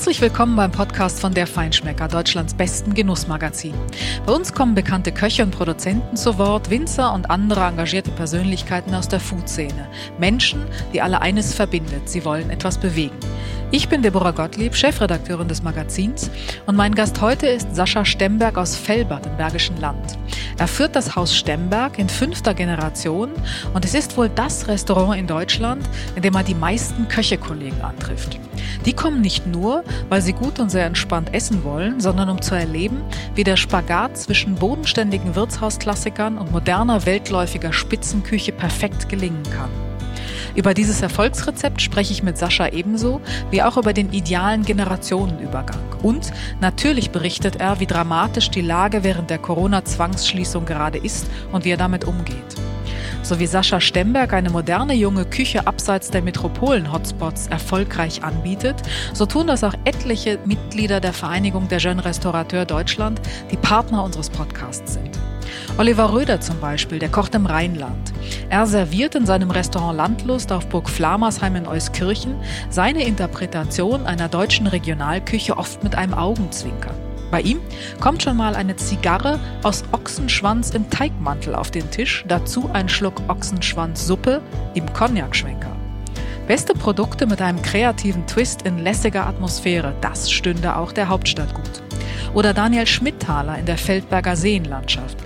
Herzlich willkommen beim Podcast von Der Feinschmecker, Deutschlands besten Genussmagazin. Bei uns kommen bekannte Köche und Produzenten zu Wort, Winzer und andere engagierte Persönlichkeiten aus der Food-Szene. Menschen, die alle eines verbindet, sie wollen etwas bewegen. Ich bin Deborah Gottlieb, Chefredakteurin des Magazins und mein Gast heute ist Sascha Stemberg aus Felbert im Bergischen Land. Er führt das Haus Stemberg in fünfter Generation und es ist wohl das Restaurant in Deutschland, in dem er die meisten Köchekollegen antrifft. Die kommen nicht nur, weil sie gut und sehr entspannt essen wollen, sondern um zu erleben, wie der Spagat zwischen bodenständigen Wirtshausklassikern und moderner weltläufiger Spitzenküche perfekt gelingen kann. Über dieses Erfolgsrezept spreche ich mit Sascha ebenso wie auch über den idealen Generationenübergang. Und natürlich berichtet er, wie dramatisch die Lage während der Corona-Zwangsschließung gerade ist und wie er damit umgeht. So wie Sascha Stemberg eine moderne junge Küche abseits der Metropolen-Hotspots erfolgreich anbietet, so tun das auch etliche Mitglieder der Vereinigung der Jeune Restaurateur Deutschland, die Partner unseres Podcasts sind. Oliver Röder zum Beispiel, der kocht im Rheinland. Er serviert in seinem Restaurant Landlust auf Burg Flamersheim in Euskirchen seine Interpretation einer deutschen Regionalküche oft mit einem Augenzwinkern. Bei ihm kommt schon mal eine Zigarre aus Ochsenschwanz im Teigmantel auf den Tisch, dazu ein Schluck Ochsenschwanzsuppe im Cognac-Schwenker. Beste Produkte mit einem kreativen Twist in lässiger Atmosphäre, das stünde auch der Hauptstadt gut. Oder Daniel Schmidthaler in der Feldberger Seenlandschaft.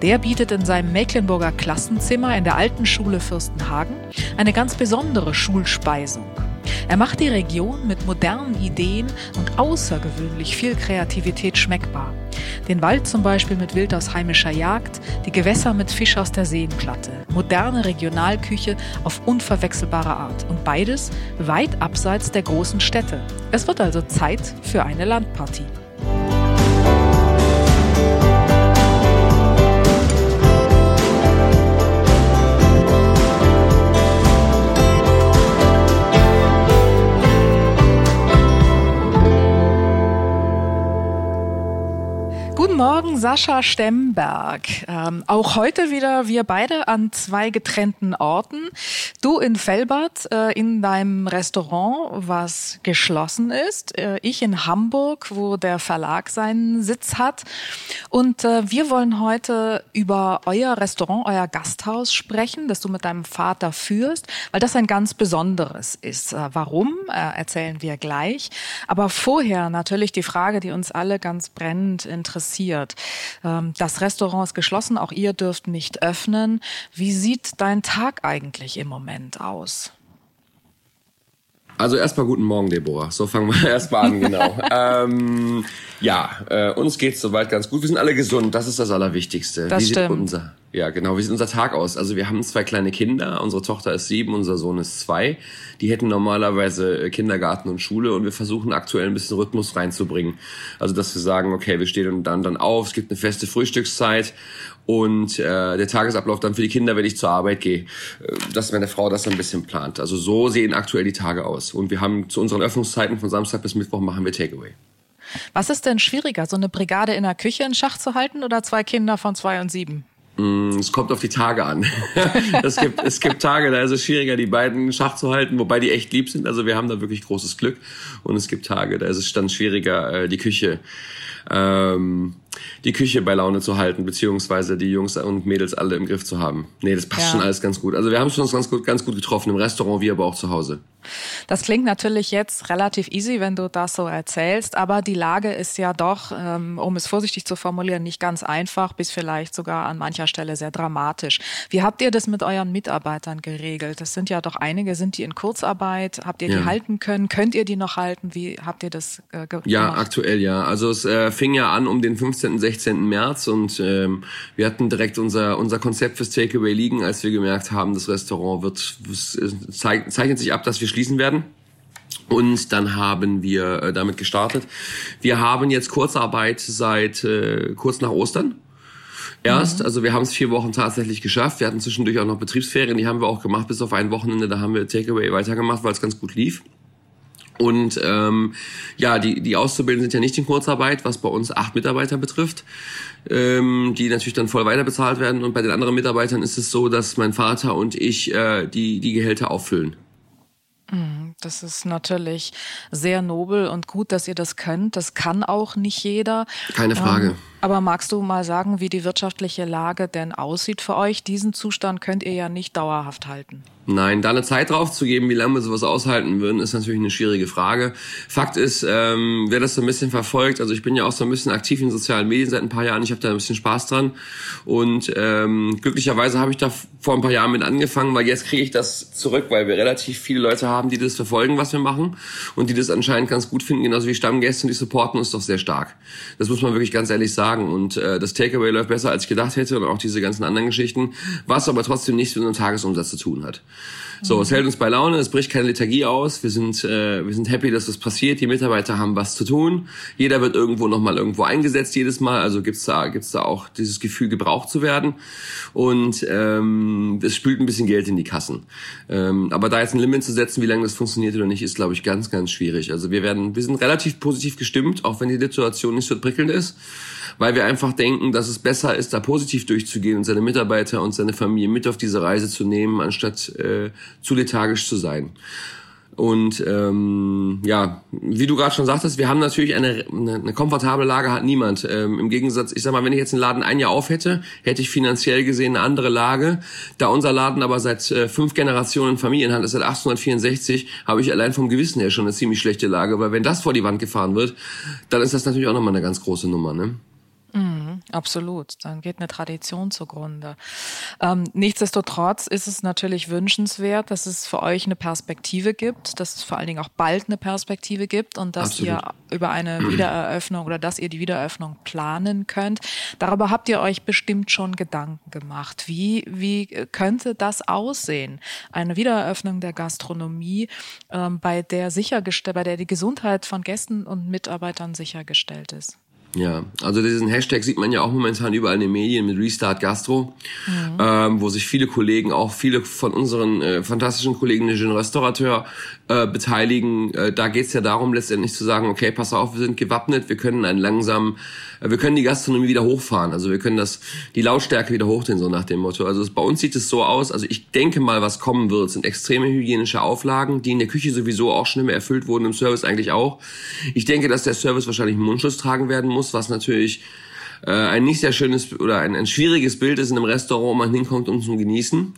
Der bietet in seinem Mecklenburger Klassenzimmer in der alten Schule Fürstenhagen eine ganz besondere Schulspeisung. Er macht die Region mit modernen Ideen und außergewöhnlich viel Kreativität schmeckbar. Den Wald zum Beispiel mit Wild aus heimischer Jagd, die Gewässer mit Fisch aus der Seenplatte, moderne Regionalküche auf unverwechselbare Art und beides weit abseits der großen Städte. Es wird also Zeit für eine Landpartie. Morgen, Sascha Stemberg. Ähm, auch heute wieder wir beide an zwei getrennten Orten. Du in Felbert äh, in deinem Restaurant, was geschlossen ist. Äh, ich in Hamburg, wo der Verlag seinen Sitz hat. Und äh, wir wollen heute über euer Restaurant, euer Gasthaus sprechen, das du mit deinem Vater führst, weil das ein ganz besonderes ist. Äh, warum, äh, erzählen wir gleich. Aber vorher natürlich die Frage, die uns alle ganz brennend interessiert passiert. Ähm, das Restaurant ist geschlossen, auch ihr dürft nicht öffnen. Wie sieht dein Tag eigentlich im Moment aus? Also erstmal guten Morgen, Deborah. So fangen wir erstmal an, genau. ähm, ja, äh, uns geht's soweit ganz gut. Wir sind alle gesund, das ist das Allerwichtigste. Das Wie stimmt. Unser, ja, genau. Wie sieht unser Tag aus? Also wir haben zwei kleine Kinder. Unsere Tochter ist sieben, unser Sohn ist zwei. Die hätten normalerweise äh, Kindergarten und Schule und wir versuchen aktuell ein bisschen Rhythmus reinzubringen. Also dass wir sagen, okay, wir stehen dann dann auf, es gibt eine feste Frühstückszeit und äh, der Tagesablauf dann für die Kinder, wenn ich zur Arbeit gehe, äh, dass meine Frau das ein bisschen plant. Also so sehen aktuell die Tage aus. Und wir haben zu unseren Öffnungszeiten von Samstag bis Mittwoch machen wir Takeaway. Was ist denn schwieriger, so eine Brigade in der Küche in Schach zu halten oder zwei Kinder von zwei und sieben? Mm, es kommt auf die Tage an. es, gibt, es gibt Tage, da ist es schwieriger, die beiden Schach zu halten, wobei die echt lieb sind. Also wir haben da wirklich großes Glück. Und es gibt Tage, da ist es dann schwieriger, äh, die Küche ähm, die Küche bei Laune zu halten, beziehungsweise die Jungs und Mädels alle im Griff zu haben. Nee, das passt ja. schon alles ganz gut. Also wir haben es uns ganz gut, ganz gut getroffen, im Restaurant wie aber auch zu Hause. Das klingt natürlich jetzt relativ easy, wenn du das so erzählst, aber die Lage ist ja doch, ähm, um es vorsichtig zu formulieren, nicht ganz einfach, bis vielleicht sogar an mancher Stelle sehr dramatisch. Wie habt ihr das mit euren Mitarbeitern geregelt? Das sind ja doch einige, sind die in Kurzarbeit? Habt ihr die ja. halten können? Könnt ihr die noch halten? Wie habt ihr das äh, gemacht? Ja, aktuell ja. Also es äh, fing ja an um den 15., 16. März und ähm, wir hatten direkt unser, unser Konzept fürs Takeaway liegen, als wir gemerkt haben, das Restaurant wird, zeichnet sich ab, dass wir schließen werden. Und dann haben wir äh, damit gestartet. Wir haben jetzt Kurzarbeit seit äh, kurz nach Ostern. Erst, mhm. also wir haben es vier Wochen tatsächlich geschafft. Wir hatten zwischendurch auch noch Betriebsferien, die haben wir auch gemacht, bis auf ein Wochenende, da haben wir Takeaway weitergemacht, weil es ganz gut lief. Und ähm, ja, die, die Auszubildenden sind ja nicht in Kurzarbeit, was bei uns acht Mitarbeiter betrifft, ähm, die natürlich dann voll weiter bezahlt werden. Und bei den anderen Mitarbeitern ist es so, dass mein Vater und ich äh, die, die Gehälter auffüllen. Mhm, das ist natürlich sehr nobel und gut, dass ihr das könnt. Das kann auch nicht jeder. Keine Frage. Ähm, aber magst du mal sagen, wie die wirtschaftliche Lage denn aussieht für euch? Diesen Zustand könnt ihr ja nicht dauerhaft halten. Nein, da eine Zeit drauf zu geben, wie lange wir sowas aushalten würden, ist natürlich eine schwierige Frage. Fakt ist, ähm, wer das so ein bisschen verfolgt, also ich bin ja auch so ein bisschen aktiv in sozialen Medien seit ein paar Jahren, ich habe da ein bisschen Spaß dran und ähm, glücklicherweise habe ich da vor ein paar Jahren mit angefangen, weil jetzt kriege ich das zurück, weil wir relativ viele Leute haben, die das verfolgen, was wir machen und die das anscheinend ganz gut finden, genauso wie Stammgäste und die supporten uns doch sehr stark. Das muss man wirklich ganz ehrlich sagen und äh, das Takeaway läuft besser, als ich gedacht hätte und auch diese ganzen anderen Geschichten, was aber trotzdem nichts mit unserem Tagesumsatz zu tun hat. So, es hält uns bei Laune, es bricht keine Lethargie aus. Wir sind, äh, wir sind happy, dass das passiert. Die Mitarbeiter haben was zu tun. Jeder wird irgendwo nochmal irgendwo eingesetzt jedes Mal. Also gibt's da, gibt's da auch dieses Gefühl, gebraucht zu werden. Und ähm, es spült ein bisschen Geld in die Kassen. Ähm, aber da jetzt ein Limit zu setzen, wie lange das funktioniert oder nicht, ist, glaube ich, ganz, ganz schwierig. Also wir werden, wir sind relativ positiv gestimmt, auch wenn die Situation nicht so prickelnd ist weil wir einfach denken, dass es besser ist, da positiv durchzugehen und seine Mitarbeiter und seine Familie mit auf diese Reise zu nehmen, anstatt äh, zu lethargisch zu sein. Und ähm, ja, wie du gerade schon sagtest, wir haben natürlich eine, eine, komfortable Lage hat niemand. Ähm, Im Gegensatz, ich sag mal, wenn ich jetzt einen Laden ein Jahr auf hätte, hätte ich finanziell gesehen eine andere Lage. Da unser Laden aber seit äh, fünf Generationen Familienhand ist, seit 1864, habe ich allein vom Gewissen her schon eine ziemlich schlechte Lage, weil wenn das vor die Wand gefahren wird, dann ist das natürlich auch nochmal eine ganz große Nummer. Ne? Mhm, absolut. Dann geht eine Tradition zugrunde. Ähm, nichtsdestotrotz ist es natürlich wünschenswert, dass es für euch eine Perspektive gibt, dass es vor allen Dingen auch bald eine Perspektive gibt und dass absolut. ihr über eine Wiedereröffnung oder dass ihr die Wiedereröffnung planen könnt. Darüber habt ihr euch bestimmt schon Gedanken gemacht. Wie, wie könnte das aussehen? Eine Wiedereröffnung der Gastronomie, ähm, bei der sichergestellt, bei der die Gesundheit von Gästen und Mitarbeitern sichergestellt ist. Ja, also diesen Hashtag sieht man ja auch momentan überall in den Medien mit Restart Gastro, mhm. ähm, wo sich viele Kollegen, auch viele von unseren äh, fantastischen Kollegen, den Restaurateur, äh, beteiligen. Äh, da geht es ja darum, letztendlich zu sagen, okay, pass auf, wir sind gewappnet, wir können einen langsam, äh, wir können die Gastronomie wieder hochfahren. Also wir können das, die Lautstärke wieder hochdrehen, so nach dem Motto. Also bei uns sieht es so aus, also ich denke mal, was kommen wird, sind extreme hygienische Auflagen, die in der Küche sowieso auch schon immer erfüllt wurden, im Service eigentlich auch. Ich denke, dass der Service wahrscheinlich einen Mundschutz tragen werden muss muss, was natürlich äh, ein nicht sehr schönes oder ein, ein schwieriges Bild ist in einem Restaurant, wo man hinkommt, um zu genießen.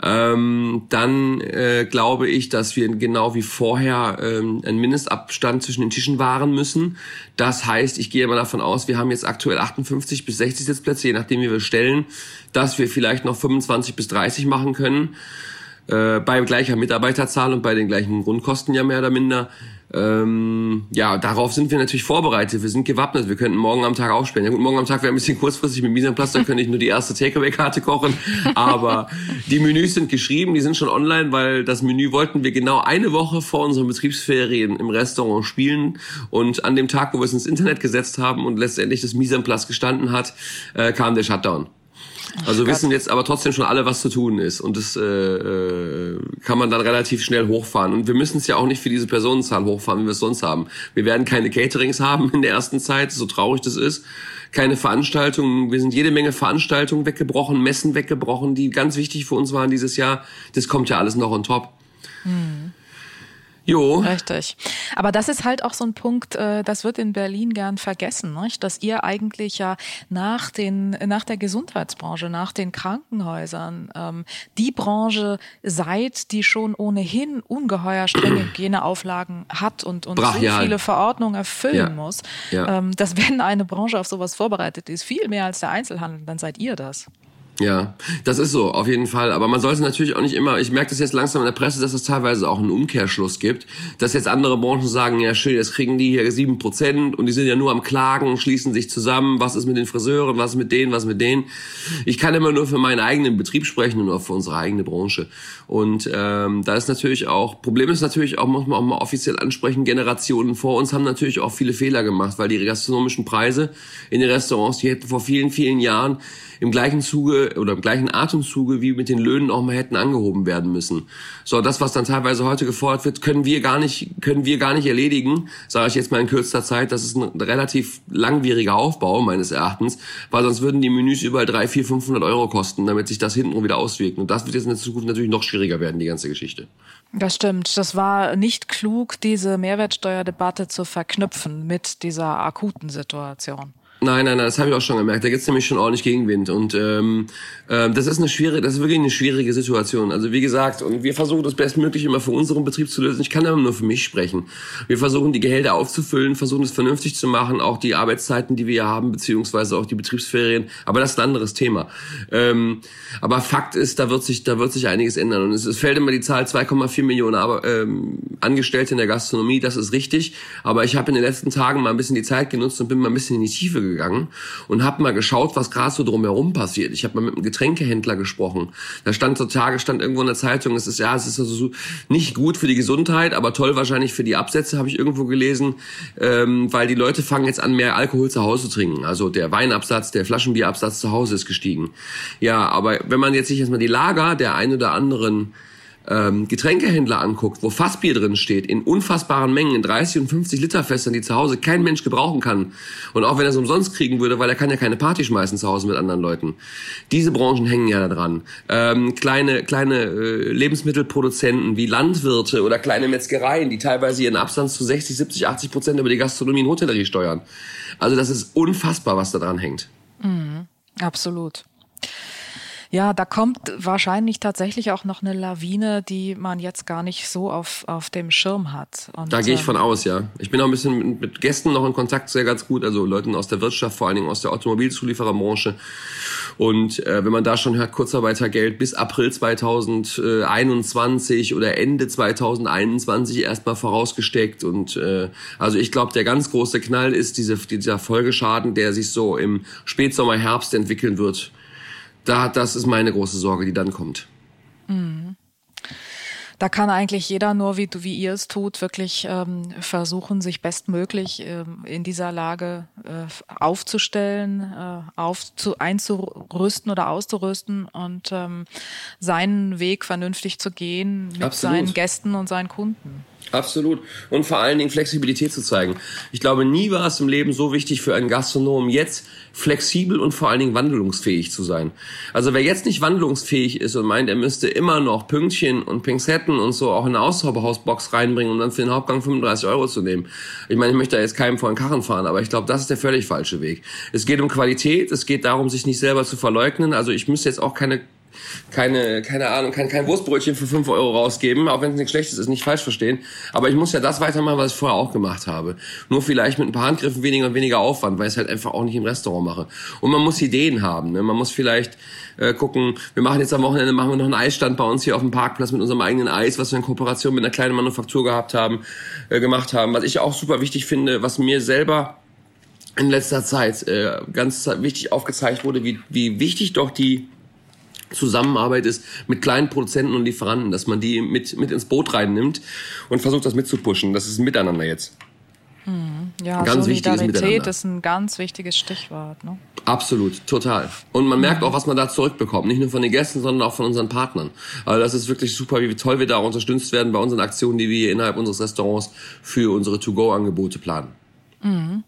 Ähm, dann äh, glaube ich, dass wir genau wie vorher ähm, einen Mindestabstand zwischen den Tischen wahren müssen. Das heißt, ich gehe mal davon aus, wir haben jetzt aktuell 58 bis 60 Sitzplätze, je nachdem wie wir stellen, dass wir vielleicht noch 25 bis 30 machen können. Äh, bei gleicher Mitarbeiterzahl und bei den gleichen Grundkosten ja mehr oder minder. Ähm, ja, darauf sind wir natürlich vorbereitet. Wir sind gewappnet. Wir könnten morgen am Tag aufsperren. Ja gut, morgen am Tag wäre ein bisschen kurzfristig mit Misanplatz, dann könnte ich nur die erste Takeaway-Karte kochen. Aber die Menüs sind geschrieben, die sind schon online, weil das Menü wollten wir genau eine Woche vor unseren Betriebsferien im Restaurant spielen. Und an dem Tag, wo wir es ins Internet gesetzt haben und letztendlich das Misanplatz gestanden hat, äh, kam der Shutdown. Also Gott. wissen jetzt aber trotzdem schon alle, was zu tun ist. Und das äh, äh, kann man dann relativ schnell hochfahren. Und wir müssen es ja auch nicht für diese Personenzahl hochfahren, wie wir es sonst haben. Wir werden keine Caterings haben in der ersten Zeit, so traurig das ist. Keine Veranstaltungen. Wir sind jede Menge Veranstaltungen weggebrochen, Messen weggebrochen, die ganz wichtig für uns waren dieses Jahr. Das kommt ja alles noch on top. Hm. Jo. Richtig. Aber das ist halt auch so ein Punkt, äh, das wird in Berlin gern vergessen, nicht? dass ihr eigentlich ja nach, den, nach der Gesundheitsbranche, nach den Krankenhäusern ähm, die Branche seid, die schon ohnehin ungeheuer strenge Hygieneauflagen hat und, und so viele Verordnungen erfüllen ja. muss, ja. Ähm, dass wenn eine Branche auf sowas vorbereitet ist, viel mehr als der Einzelhandel, dann seid ihr das. Ja, das ist so, auf jeden Fall. Aber man sollte natürlich auch nicht immer, ich merke das jetzt langsam in der Presse, dass es teilweise auch einen Umkehrschluss gibt, dass jetzt andere Branchen sagen, ja schön, jetzt kriegen die hier sieben Prozent und die sind ja nur am Klagen, schließen sich zusammen, was ist mit den Friseuren, was ist mit denen, was mit denen. Ich kann immer nur für meinen eigenen Betrieb sprechen und auch für unsere eigene Branche. Und ähm, da ist natürlich auch, Problem ist natürlich auch, muss man auch mal offiziell ansprechen, Generationen vor uns haben natürlich auch viele Fehler gemacht, weil die gastronomischen Preise in den Restaurants, die hätten vor vielen, vielen Jahren im gleichen Zuge Oder im gleichen Atemzuge wie mit den Löhnen auch mal hätten angehoben werden müssen. So, das, was dann teilweise heute gefordert wird, können wir gar nicht, können wir gar nicht erledigen, sage ich jetzt mal in kürzester Zeit. Das ist ein relativ langwieriger Aufbau meines Erachtens, weil sonst würden die Menüs überall drei, vier, 500 Euro kosten, damit sich das hinten wieder auswirkt. Und das wird jetzt in der Zukunft natürlich noch schwieriger werden, die ganze Geschichte. Das stimmt. Das war nicht klug, diese Mehrwertsteuerdebatte zu verknüpfen mit dieser akuten Situation. Nein, nein, nein, das habe ich auch schon gemerkt. Da gibt's nämlich schon ordentlich Gegenwind. Und ähm, äh, das ist eine schwierige, das ist wirklich eine schwierige Situation. Also wie gesagt, und wir versuchen das bestmöglich immer für unseren Betrieb zu lösen. Ich kann aber nur für mich sprechen. Wir versuchen die Gehälter aufzufüllen, versuchen es vernünftig zu machen, auch die Arbeitszeiten, die wir haben, beziehungsweise auch die Betriebsferien. Aber das ist ein anderes Thema. Ähm, aber Fakt ist, da wird sich, da wird sich einiges ändern. Und es, es fällt immer die Zahl 2,4 Millionen aber, ähm, Angestellte in der Gastronomie. Das ist richtig. Aber ich habe in den letzten Tagen mal ein bisschen die Zeit genutzt und bin mal ein bisschen in die Tiefe gegangen und habe mal geschaut, was gerade so drumherum passiert. Ich habe mal mit einem Getränkehändler gesprochen. Da stand zur Tage, stand irgendwo in der Zeitung, es ist ja, es ist also so nicht gut für die Gesundheit, aber toll wahrscheinlich für die Absätze, habe ich irgendwo gelesen, ähm, weil die Leute fangen jetzt an, mehr Alkohol zu Hause zu trinken. Also der Weinabsatz, der Flaschenbierabsatz zu Hause ist gestiegen. Ja, aber wenn man jetzt sich erstmal die Lager der ein oder anderen ähm, Getränkehändler anguckt, wo Fassbier drin steht, in unfassbaren Mengen, in 30 und 50 Liter Fässern, die zu Hause kein Mensch gebrauchen kann. Und auch wenn er es umsonst kriegen würde, weil er kann ja keine Party schmeißen zu Hause mit anderen Leuten. Diese Branchen hängen ja da dran. Ähm, kleine kleine äh, Lebensmittelproduzenten wie Landwirte oder kleine Metzgereien, die teilweise ihren Abstand zu 60, 70, 80 Prozent über die Gastronomie und Hotellerie steuern. Also das ist unfassbar, was da dran hängt. Mhm, absolut. Ja, da kommt wahrscheinlich tatsächlich auch noch eine Lawine, die man jetzt gar nicht so auf, auf dem Schirm hat. Und, da gehe ich von ähm, aus, ja. Ich bin auch ein bisschen mit, mit Gästen noch in Kontakt, sehr ganz gut, also Leuten aus der Wirtschaft, vor allen Dingen aus der Automobilzuliefererbranche. Und äh, wenn man da schon hört, Kurzarbeitergeld bis April 2021 oder Ende 2021 erstmal vorausgesteckt. Und äh, also ich glaube, der ganz große Knall ist diese, dieser Folgeschaden, der sich so im Spätsommer, Herbst entwickeln wird da, das ist meine große Sorge, die dann kommt. Mhm. Da kann eigentlich jeder nur, wie, wie ihr es tut, wirklich ähm, versuchen, sich bestmöglich ähm, in dieser Lage äh, aufzustellen, äh, aufzu, einzurüsten oder auszurüsten und ähm, seinen Weg vernünftig zu gehen mit Absolut. seinen Gästen und seinen Kunden. Absolut. Und vor allen Dingen Flexibilität zu zeigen. Ich glaube, nie war es im Leben so wichtig für einen Gastronom, jetzt flexibel und vor allen Dingen wandlungsfähig zu sein. Also wer jetzt nicht wandlungsfähig ist und meint, er müsste immer noch Pünktchen und Pinzetten und so auch in eine Auszauberhausbox reinbringen, um dann für den Hauptgang 35 Euro zu nehmen. Ich meine, ich möchte da jetzt keinem vor den Karren fahren, aber ich glaube, das ist der völlig falsche Weg. Es geht um Qualität, es geht darum, sich nicht selber zu verleugnen. Also ich müsste jetzt auch keine keine, keine Ahnung, kein, kein Wurstbrötchen für fünf Euro rausgeben, auch wenn es nichts Schlechtes ist, nicht falsch verstehen. Aber ich muss ja das weitermachen, was ich vorher auch gemacht habe. Nur vielleicht mit ein paar Handgriffen weniger und weniger Aufwand, weil ich es halt einfach auch nicht im Restaurant mache. Und man muss Ideen haben. Ne? Man muss vielleicht äh, gucken, wir machen jetzt am Wochenende machen wir noch einen Eisstand bei uns hier auf dem Parkplatz mit unserem eigenen Eis, was wir in Kooperation mit einer kleinen Manufaktur gehabt haben, äh, gemacht haben. Was ich auch super wichtig finde, was mir selber in letzter Zeit äh, ganz wichtig aufgezeigt wurde, wie, wie wichtig doch die Zusammenarbeit ist mit kleinen Produzenten und Lieferanten, dass man die mit, mit ins Boot reinnimmt und versucht, das mitzupushen. Das ist ein Miteinander jetzt. Hm, ja, ganz Solidarität ist ein ganz wichtiges Stichwort. Ne? Absolut, total. Und man merkt auch, was man da zurückbekommt. Nicht nur von den Gästen, sondern auch von unseren Partnern. Also das ist wirklich super, wie toll wir da unterstützt werden bei unseren Aktionen, die wir innerhalb unseres Restaurants für unsere To-Go-Angebote planen. Mhm.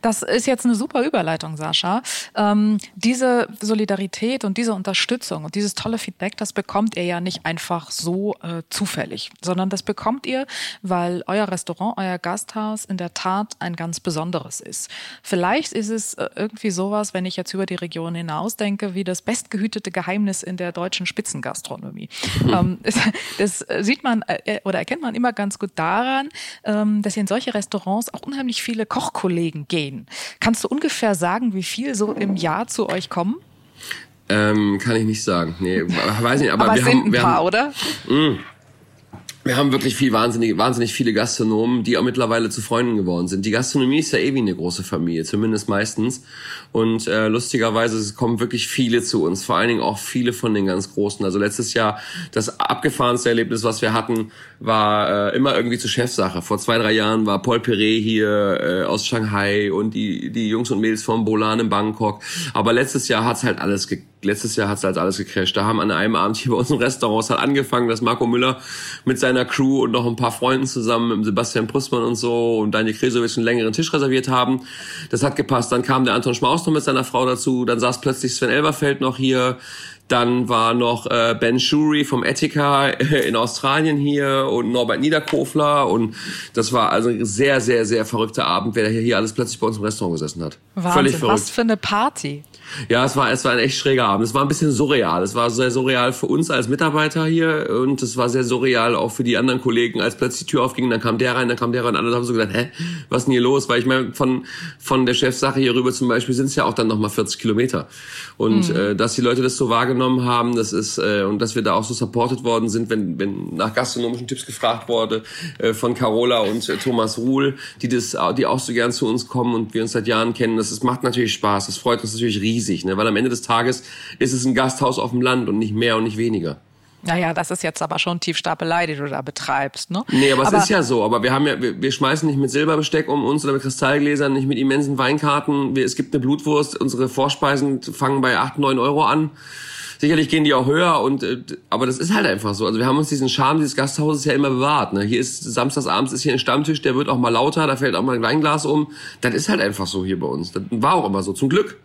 Das ist jetzt eine super Überleitung, Sascha. Ähm, diese Solidarität und diese Unterstützung und dieses tolle Feedback, das bekommt ihr ja nicht einfach so äh, zufällig, sondern das bekommt ihr, weil euer Restaurant, euer Gasthaus in der Tat ein ganz besonderes ist. Vielleicht ist es äh, irgendwie sowas, wenn ich jetzt über die Region hinaus denke, wie das bestgehütete Geheimnis in der deutschen Spitzengastronomie. ähm, das, das, sieht man äh, oder erkennt man immer ganz gut daran, ähm, dass in solche Restaurants auch unheimlich viele Kochkollegen gehen gehen. Kannst du ungefähr sagen, wie viel so im Jahr zu euch kommen? Ähm, kann ich nicht sagen. Nee, weiß nicht, aber, aber wir sind haben, ein paar, haben, oder? Mh, wir haben wirklich viel wahnsinnig, wahnsinnig viele Gastronomen, die auch mittlerweile zu Freunden geworden sind. Die Gastronomie ist ja eh wie eine große Familie, zumindest meistens. Und äh, lustigerweise kommen wirklich viele zu uns, vor allen Dingen auch viele von den ganz Großen. Also letztes Jahr das abgefahrenste Erlebnis, was wir hatten, war äh, immer irgendwie zur Chefsache. Vor zwei, drei Jahren war Paul Perret hier äh, aus Shanghai und die, die Jungs und Mädels von Bolan in Bangkok. Aber letztes Jahr hat's halt alles ge letztes Jahr hat es halt alles gecrasht. Da haben an einem Abend hier bei uns im Restaurant es hat angefangen, dass Marco Müller mit seiner Crew und noch ein paar Freunden zusammen mit Sebastian Prüssmann und so und Daniel Kresowitsch einen längeren Tisch reserviert haben. Das hat gepasst. Dann kam der Anton Schmaus noch mit seiner Frau dazu. Dann saß plötzlich Sven Elberfeld noch hier. Dann war noch äh, Ben Shuri vom Etika in Australien hier und Norbert Niederkofler. Und das war also ein sehr, sehr, sehr verrückter Abend, wer hier alles plötzlich bei uns im Restaurant gesessen hat. Wahnsinn, Völlig verrückt. was für eine Party. Ja, es war, es war ein echt schräger Abend. Es war ein bisschen surreal. Es war sehr surreal für uns als Mitarbeiter hier und es war sehr surreal auch für die anderen Kollegen, als plötzlich die Tür aufging, dann kam der rein, dann kam der rein und alle haben so gedacht, hä, was ist denn hier los? Weil ich meine, von, von der Chefsache hier rüber zum Beispiel sind es ja auch dann nochmal 40 Kilometer. Und mhm. äh, dass die Leute das so wahrgenommen haben, das ist, äh, und dass wir da auch so supported worden sind, wenn, wenn nach gastronomischen Tipps gefragt wurde, äh, von Carola und äh, Thomas Ruhl, die das, die auch so gern zu uns kommen und wir uns seit Jahren kennen, das ist, macht natürlich Spaß. Das freut uns natürlich riesig riesig, ne? weil am Ende des Tages ist es ein Gasthaus auf dem Land und nicht mehr und nicht weniger. Naja, das ist jetzt aber schon Tiefstapelei, die du da betreibst, ne? Nee, aber, aber es ist ja so. Aber wir haben ja, wir, wir schmeißen nicht mit Silberbesteck um uns oder mit Kristallgläsern, nicht mit immensen Weinkarten. Wir, es gibt eine Blutwurst, unsere Vorspeisen fangen bei acht neun Euro an. Sicherlich gehen die auch höher und äh, aber das ist halt einfach so. Also wir haben uns diesen Charme dieses Gasthauses ja immer bewahrt. Ne? Hier ist samstagsabends ist hier ein Stammtisch, der wird auch mal lauter, da fällt auch mal ein Weinglas um. Das ist halt einfach so hier bei uns. Das war auch immer so, zum Glück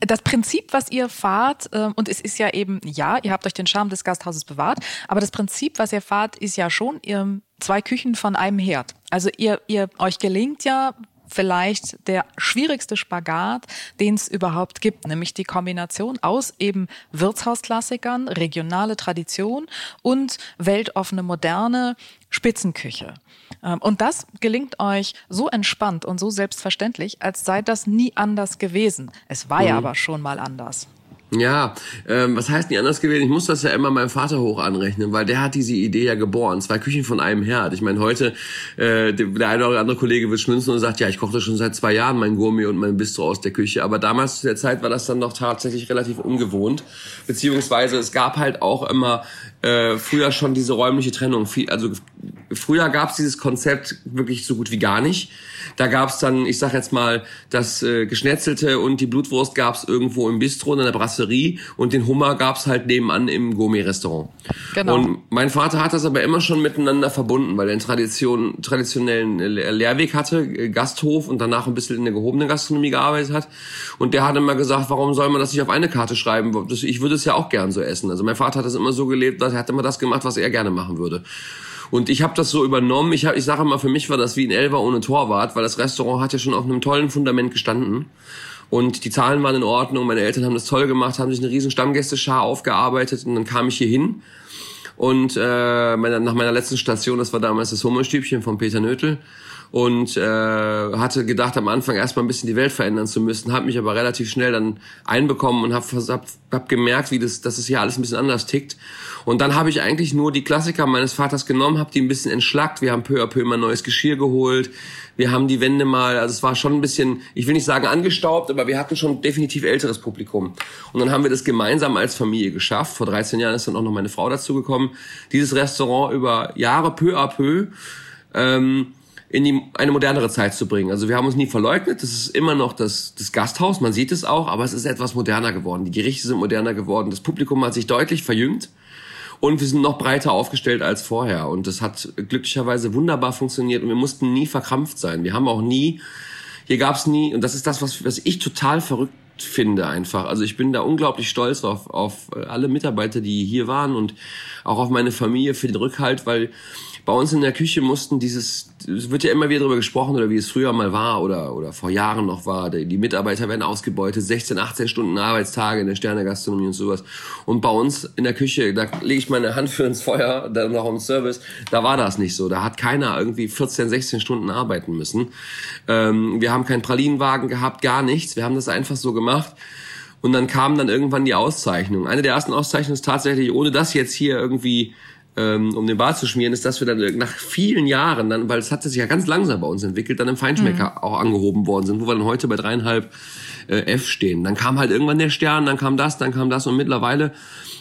das Prinzip, was ihr fahrt, äh, und es ist ja eben, ja, ihr habt euch den Charme des Gasthauses bewahrt, aber das Prinzip, was ihr fahrt, ist ja schon ihr, zwei Küchen von einem Herd. Also ihr, ihr, euch gelingt ja vielleicht der schwierigste Spagat, den es überhaupt gibt, nämlich die Kombination aus eben Wirtshausklassikern, regionale Tradition und weltoffene moderne Spitzenküche. Ähm, und das gelingt euch so entspannt und so selbstverständlich, als sei das nie anders gewesen. Es war mhm. ja aber schon mal anders. Ja, ähm, was heißt nie anders gewesen? Ich muss das ja immer meinem Vater hoch anrechnen, weil der hat diese Idee ja geboren. Zwei Küchen von einem Herd. Ich meine, heute, äh, der eine oder andere Kollege wird schmunzeln und sagt, ja, ich koche schon seit zwei Jahren mein Gourmet und mein Bistro aus der Küche. Aber damals zu der Zeit war das dann doch tatsächlich relativ ungewohnt. Beziehungsweise es gab halt auch immer äh, früher schon diese räumliche Trennung. Also früher gab es dieses Konzept wirklich so gut wie gar nicht. Da gab es dann, ich sag jetzt mal, das äh, Geschnetzelte und die Blutwurst gab es irgendwo im Bistro in der Brasserie und den Hummer gab es halt nebenan im Gourmet-Restaurant. Genau. Und mein Vater hat das aber immer schon miteinander verbunden, weil er einen Tradition, traditionellen Lehrweg hatte, äh, Gasthof und danach ein bisschen in der gehobenen Gastronomie gearbeitet hat. Und der hat immer gesagt, warum soll man das nicht auf eine Karte schreiben? Ich würde es ja auch gern so essen. Also mein Vater hat das immer so gelebt, dass er hat immer das gemacht, was er gerne machen würde. Und ich habe das so übernommen. Ich, ich sage immer, für mich war das wie ein Elfer ohne Torwart, weil das Restaurant hat ja schon auf einem tollen Fundament gestanden. Und die Zahlen waren in Ordnung. Meine Eltern haben das toll gemacht, haben sich eine riesen Stammgästeschar aufgearbeitet. Und dann kam ich hier hin. Und äh, meine, nach meiner letzten Station, das war damals das Hummerstübchen von Peter Nötel, und äh, hatte gedacht, am Anfang erstmal ein bisschen die Welt verändern zu müssen, habe mich aber relativ schnell dann einbekommen und habe hab, hab gemerkt, wie das, dass es hier alles ein bisschen anders tickt. Und dann habe ich eigentlich nur die Klassiker meines Vaters genommen, habe die ein bisschen entschlackt. Wir haben peu à peu immer neues Geschirr geholt. Wir haben die Wände mal, also es war schon ein bisschen, ich will nicht sagen angestaubt, aber wir hatten schon definitiv älteres Publikum. Und dann haben wir das gemeinsam als Familie geschafft. Vor 13 Jahren ist dann auch noch meine Frau dazu gekommen. Dieses Restaurant über Jahre peu à peu ähm, in die, eine modernere Zeit zu bringen. Also wir haben uns nie verleugnet, das ist immer noch das, das Gasthaus, man sieht es auch, aber es ist etwas moderner geworden. Die Gerichte sind moderner geworden, das Publikum hat sich deutlich verjüngt und wir sind noch breiter aufgestellt als vorher. Und das hat glücklicherweise wunderbar funktioniert und wir mussten nie verkrampft sein. Wir haben auch nie, hier gab es nie, und das ist das, was, was ich total verrückt finde einfach. Also ich bin da unglaublich stolz auf, auf alle Mitarbeiter, die hier waren und auch auf meine Familie für den Rückhalt, weil bei uns in der Küche mussten dieses, es wird ja immer wieder darüber gesprochen, oder wie es früher mal war oder, oder vor Jahren noch war, die Mitarbeiter werden ausgebeutet, 16, 18 Stunden Arbeitstage in der Sternegastronomie und sowas. Und bei uns in der Küche, da lege ich meine Hand für ins Feuer, dann noch im Service, da war das nicht so. Da hat keiner irgendwie 14, 16 Stunden arbeiten müssen. Ähm, wir haben keinen Pralinenwagen gehabt, gar nichts. Wir haben das einfach so gemacht. Und dann kam dann irgendwann die Auszeichnung. Eine der ersten Auszeichnungen ist tatsächlich, ohne das jetzt hier irgendwie ähm, um den Bart zu schmieren, ist, dass wir dann nach vielen Jahren dann, weil es hat sich ja ganz langsam bei uns entwickelt, dann im Feinschmecker mhm. auch angehoben worden sind, wo wir dann heute bei dreieinhalb äh, F stehen. Dann kam halt irgendwann der Stern, dann kam das, dann kam das und mittlerweile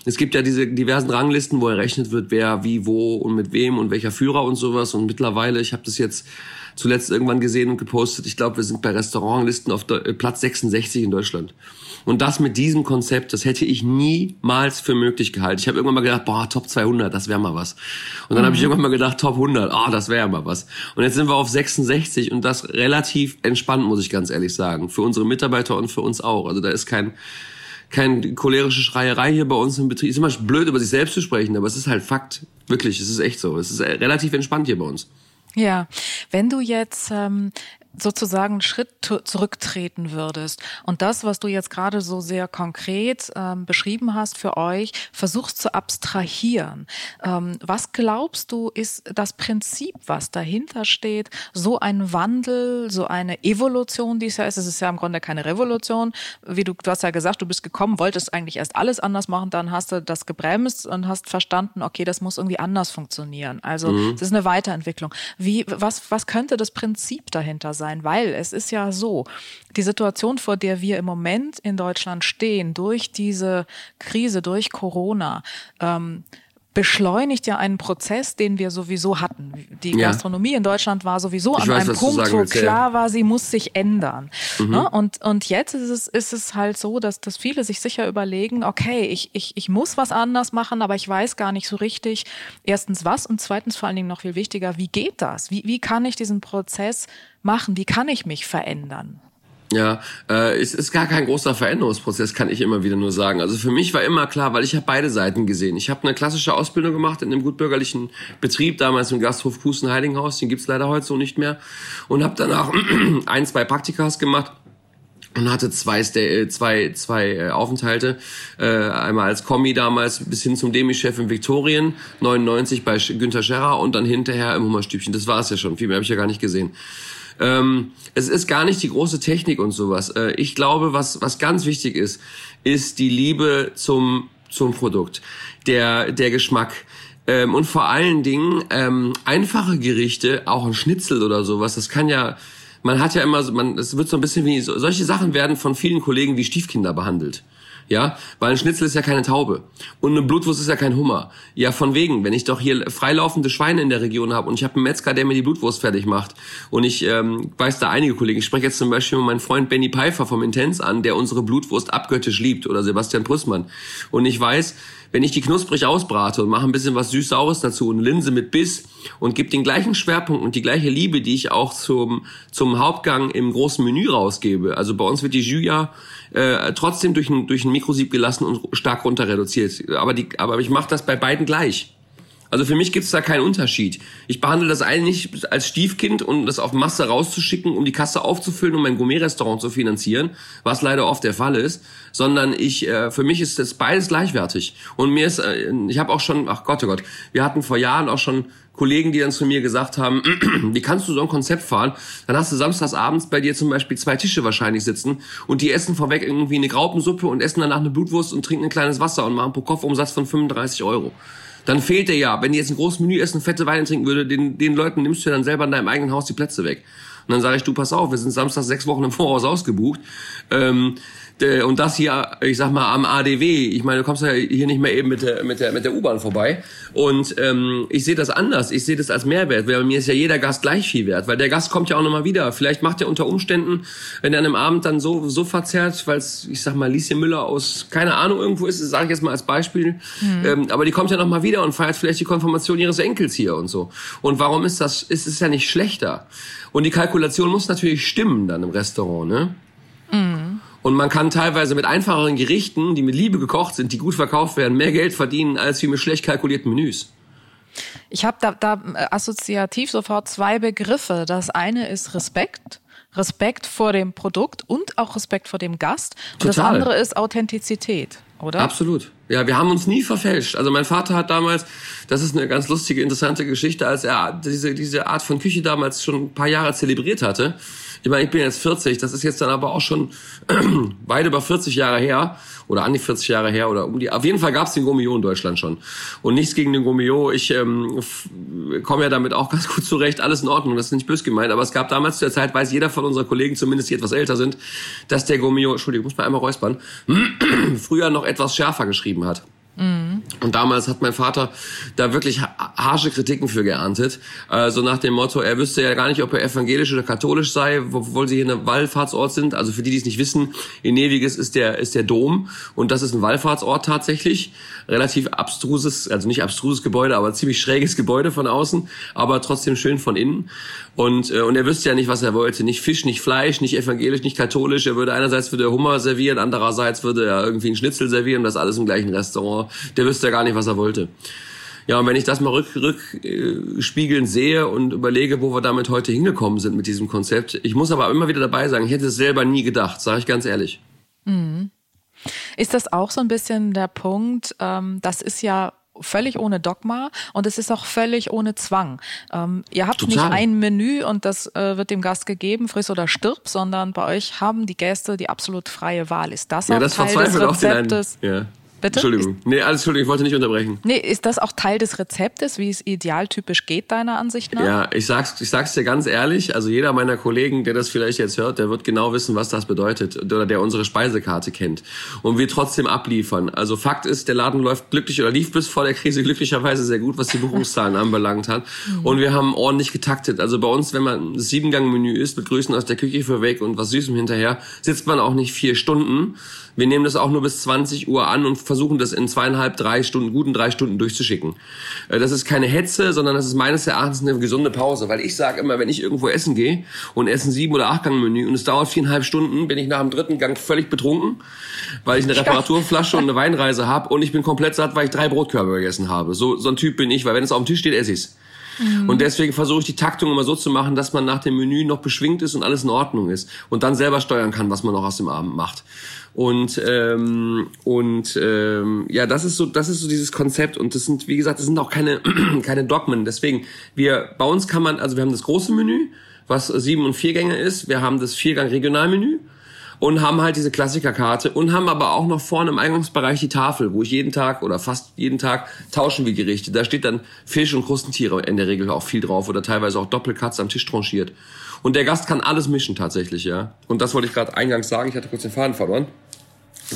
es gibt ja diese diversen Ranglisten, wo errechnet wird, wer wie wo und mit wem und welcher Führer und sowas und mittlerweile, ich habe das jetzt zuletzt irgendwann gesehen und gepostet, ich glaube, wir sind bei Restaurantlisten auf äh, Platz 66 in Deutschland. Und das mit diesem Konzept, das hätte ich niemals für möglich gehalten. Ich habe irgendwann mal gedacht, boah, Top 200, das wäre mal was. Und dann mhm. habe ich irgendwann mal gedacht, Top 100, ah, oh, das wäre mal was. Und jetzt sind wir auf 66 und das relativ entspannt, muss ich ganz ehrlich sagen. Für unsere Mitarbeiter und für uns auch. Also da ist kein kein cholerische Schreierei hier bei uns im Betrieb. Ist immer blöd, über sich selbst zu sprechen, aber es ist halt Fakt. Wirklich, es ist echt so. Es ist relativ entspannt hier bei uns. Ja, wenn du jetzt ähm, sozusagen einen Schritt zurücktreten würdest und das, was du jetzt gerade so sehr konkret ähm, beschrieben hast für euch, versuchst zu abstrahieren. Ähm, was glaubst du, ist das Prinzip, was dahinter steht, so ein Wandel, so eine Evolution, die es ja ist? Es ist ja im Grunde keine Revolution. Wie du, du hast ja gesagt, du bist gekommen, wolltest eigentlich erst alles anders machen, dann hast du das gebremst und hast verstanden, okay, das muss irgendwie anders funktionieren. Also mhm. es ist eine Weiterentwicklung. Wie, was, was könnte das Prinzip dahinter sein? Sein, weil es ist ja so, die Situation, vor der wir im Moment in Deutschland stehen, durch diese Krise, durch Corona, ähm, beschleunigt ja einen Prozess, den wir sowieso hatten. Die ja. Gastronomie in Deutschland war sowieso ich an weiß, einem Punkt, wo klar war, sie muss sich ändern. Mhm. Ne? Und, und jetzt ist es, ist es halt so, dass, dass viele sich sicher überlegen, okay, ich, ich, ich muss was anders machen, aber ich weiß gar nicht so richtig, erstens was und zweitens vor allen Dingen noch viel wichtiger, wie geht das? Wie, wie kann ich diesen Prozess machen? Wie kann ich mich verändern? Ja, äh, es ist gar kein großer Veränderungsprozess, kann ich immer wieder nur sagen. Also für mich war immer klar, weil ich habe beide Seiten gesehen. Ich habe eine klassische Ausbildung gemacht in einem gutbürgerlichen Betrieb, damals im Gasthof Pusten Heidinghaus, den gibt's leider heute so nicht mehr. Und habe danach ein, zwei Praktikas gemacht und hatte zwei, äh, zwei, zwei äh, Aufenthalte. Äh, einmal als Kommi damals bis hin zum Demi-Chef in Viktorien, 99 bei Günter Scherrer und dann hinterher im Hummerstübchen. Das war es ja schon, viel mehr habe ich ja gar nicht gesehen. Ähm, es ist gar nicht die große Technik und sowas. Äh, ich glaube, was, was ganz wichtig ist, ist die Liebe zum, zum Produkt, der, der Geschmack. Ähm, und vor allen Dingen ähm, einfache Gerichte, auch ein Schnitzel oder sowas, das kann ja, man hat ja immer, man, es wird so ein bisschen wie, solche Sachen werden von vielen Kollegen wie Stiefkinder behandelt. Ja, weil ein Schnitzel ist ja keine Taube. Und eine Blutwurst ist ja kein Hummer. Ja, von wegen, wenn ich doch hier freilaufende Schweine in der Region habe und ich habe einen Metzger, der mir die Blutwurst fertig macht und ich ähm, weiß da einige Kollegen, ich spreche jetzt zum Beispiel meinen Freund Benny Pfeiffer vom Intens an, der unsere Blutwurst abgöttisch liebt oder Sebastian Prüssmann und ich weiß, wenn ich die knusprig ausbrate und mache ein bisschen was süß-saures dazu, eine Linse mit Biss und gebe den gleichen Schwerpunkt und die gleiche Liebe, die ich auch zum, zum Hauptgang im großen Menü rausgebe. Also bei uns wird die Jus ja äh, trotzdem durch ein, durch ein Mikrosieb gelassen und stark runter reduziert. Aber, die, aber ich mache das bei beiden gleich. Also für mich gibt es da keinen Unterschied. Ich behandle das eine nicht als Stiefkind, um das auf Masse rauszuschicken, um die Kasse aufzufüllen, um mein Gourmet-Restaurant zu finanzieren, was leider oft der Fall ist, sondern ich, äh, für mich ist das beides gleichwertig. Und mir ist, äh, ich habe auch schon, ach Gott, oh Gott, wir hatten vor Jahren auch schon Kollegen, die dann zu mir gesagt haben, wie kannst du so ein Konzept fahren? Dann hast du samstags abends bei dir zum Beispiel zwei Tische wahrscheinlich sitzen und die essen vorweg irgendwie eine Graupensuppe und essen danach eine Blutwurst und trinken ein kleines Wasser und machen pro Kopf Umsatz von 35 Euro dann fehlt dir ja. Wenn die jetzt ein großes Menü essen, fette Weine trinken würde, den, den Leuten nimmst du ja dann selber in deinem eigenen Haus die Plätze weg. Und dann sage ich, du pass auf, wir sind Samstag sechs Wochen im Voraus ausgebucht. Ähm, äh, und das hier, ich sag mal, am ADW. Ich meine, du kommst ja hier nicht mehr eben mit der, mit der, mit der U-Bahn vorbei. Und ähm, ich sehe das anders. Ich sehe das als Mehrwert, weil mir ist ja jeder Gast gleich viel wert, weil der Gast kommt ja auch nochmal wieder. Vielleicht macht er unter Umständen, wenn er an einem Abend dann so, so verzerrt, weil es, ich sag mal, Lieschen Müller aus, keine Ahnung, irgendwo ist, sage ich jetzt mal als Beispiel. Mhm. Ähm, aber die kommt ja nochmal wieder und feiert vielleicht die Konfirmation ihres Enkels hier und so. Und warum ist das, ist es ja nicht schlechter? Und die Kalkulation muss natürlich stimmen dann im Restaurant, ne? Mhm. Und man kann teilweise mit einfacheren Gerichten, die mit Liebe gekocht sind, die gut verkauft werden, mehr Geld verdienen als wie mit schlecht kalkulierten Menüs. Ich habe da, da äh, assoziativ sofort zwei Begriffe. Das eine ist Respekt. Respekt vor dem Produkt und auch Respekt vor dem Gast. Und Total. das andere ist Authentizität, oder? Absolut. Ja, wir haben uns nie verfälscht. Also mein Vater hat damals, das ist eine ganz lustige, interessante Geschichte, als er diese, diese Art von Küche damals schon ein paar Jahre zelebriert hatte, Ich meine, ich bin jetzt 40, das ist jetzt dann aber auch schon weit über 40 Jahre her oder an die 40 Jahre her oder um die. Auf jeden Fall gab es den Gourmillot in Deutschland schon. Und nichts gegen den Gourmillot. Ich ähm, komme ja damit auch ganz gut zurecht. Alles in Ordnung, das ist nicht böse gemeint. Aber es gab damals zu der Zeit, weiß jeder von unseren Kollegen, zumindest die etwas älter sind, dass der Gourmillot, Entschuldigung, muss mal einmal räuspern, früher noch etwas schärfer geschrieben hat. Und damals hat mein Vater da wirklich harsche Kritiken für geerntet. Äh, so nach dem Motto, er wüsste ja gar nicht, ob er evangelisch oder katholisch sei, obwohl sie hier ein Wallfahrtsort sind. Also für die, die es nicht wissen, in Neviges ist der, ist der Dom. Und das ist ein Wallfahrtsort tatsächlich. Relativ abstruses, also nicht abstruses Gebäude, aber ziemlich schräges Gebäude von außen, aber trotzdem schön von innen. Und, äh, und er wüsste ja nicht, was er wollte. Nicht Fisch, nicht Fleisch, nicht evangelisch, nicht katholisch. Er würde einerseits würde er Hummer servieren, andererseits würde er irgendwie einen Schnitzel servieren, das alles im gleichen Restaurant. Der wüsste ja gar nicht, was er wollte. Ja, und wenn ich das mal rückspiegeln rück, äh, sehe und überlege, wo wir damit heute hingekommen sind mit diesem Konzept, ich muss aber immer wieder dabei sagen, ich hätte es selber nie gedacht, sage ich ganz ehrlich. Mhm. Ist das auch so ein bisschen der Punkt, ähm, das ist ja völlig ohne Dogma und es ist auch völlig ohne Zwang. Ähm, ihr habt Total. nicht ein Menü und das äh, wird dem Gast gegeben, friss oder stirb, sondern bei euch haben die Gäste die absolut freie Wahl. Ist das ja, auch das Teil des Rezeptes? Einen, ja. Bitte? Entschuldigung. Nee, alles Entschuldigung, ich wollte nicht unterbrechen. Nee, ist das auch Teil des Rezeptes, wie es idealtypisch geht, deiner Ansicht nach? Ja, ich sag's, ich sag's dir ganz ehrlich, also jeder meiner Kollegen, der das vielleicht jetzt hört, der wird genau wissen, was das bedeutet oder der unsere Speisekarte kennt und wir trotzdem abliefern. Also Fakt ist, der Laden läuft glücklich oder lief bis vor der Krise glücklicherweise sehr gut, was die Buchungszahlen anbelangt hat mhm. und wir haben ordentlich getaktet. Also bei uns, wenn man das Siebengang-Menü isst mit Grüßen aus der Küche für weg und was Süßem hinterher, sitzt man auch nicht vier Stunden. Wir nehmen das auch nur bis 20 Uhr an und versuchen das in zwei zweieinhalb, drei Stunden, guten drei Stunden durchzuschicken. Äh, das ist keine Hetze, sondern das ist meines Erachtens eine gesunde Pause, weil ich sage immer, wenn ich irgendwo essen gehe und essen sieben oder acht Gang Menü und es dauert viereinhalb Stunden, bin ich nach dem dritten Gang völlig betrunken, weil ich eine Reparaturflasche und eine Weinreise habe und ich bin komplett satt, weil ich drei Brotkörbe gegessen habe. So, so ein Typ bin ich, weil wenn es auf dem Tisch steht, esse ich's. Mhm. Und deswegen versuche ich die Taktung immer so zu machen, dass man nach dem Menü noch beschwingt ist und alles in Ordnung ist und dann selber steuern kann, was man noch aus dem Abend macht. Und ähm, und ähm, ja, das ist so, das ist so dieses Konzept. Und das sind, wie gesagt, das sind auch keine keine Dogmen. Deswegen, wir bei uns kann man, also wir haben das große Menü, was sieben und vier Gänge ist. Wir haben das Viergang Regionalmenü und haben halt diese Klassikerkarte und haben aber auch noch vorne im Eingangsbereich die Tafel, wo ich jeden Tag oder fast jeden Tag tauschen wir Gerichte. Da steht dann Fisch und Krustentiere in der Regel auch viel drauf oder teilweise auch Doppelkatz am Tisch tranchiert. Und der Gast kann alles mischen tatsächlich, ja. Und das wollte ich gerade eingangs sagen. Ich hatte kurz den Faden verloren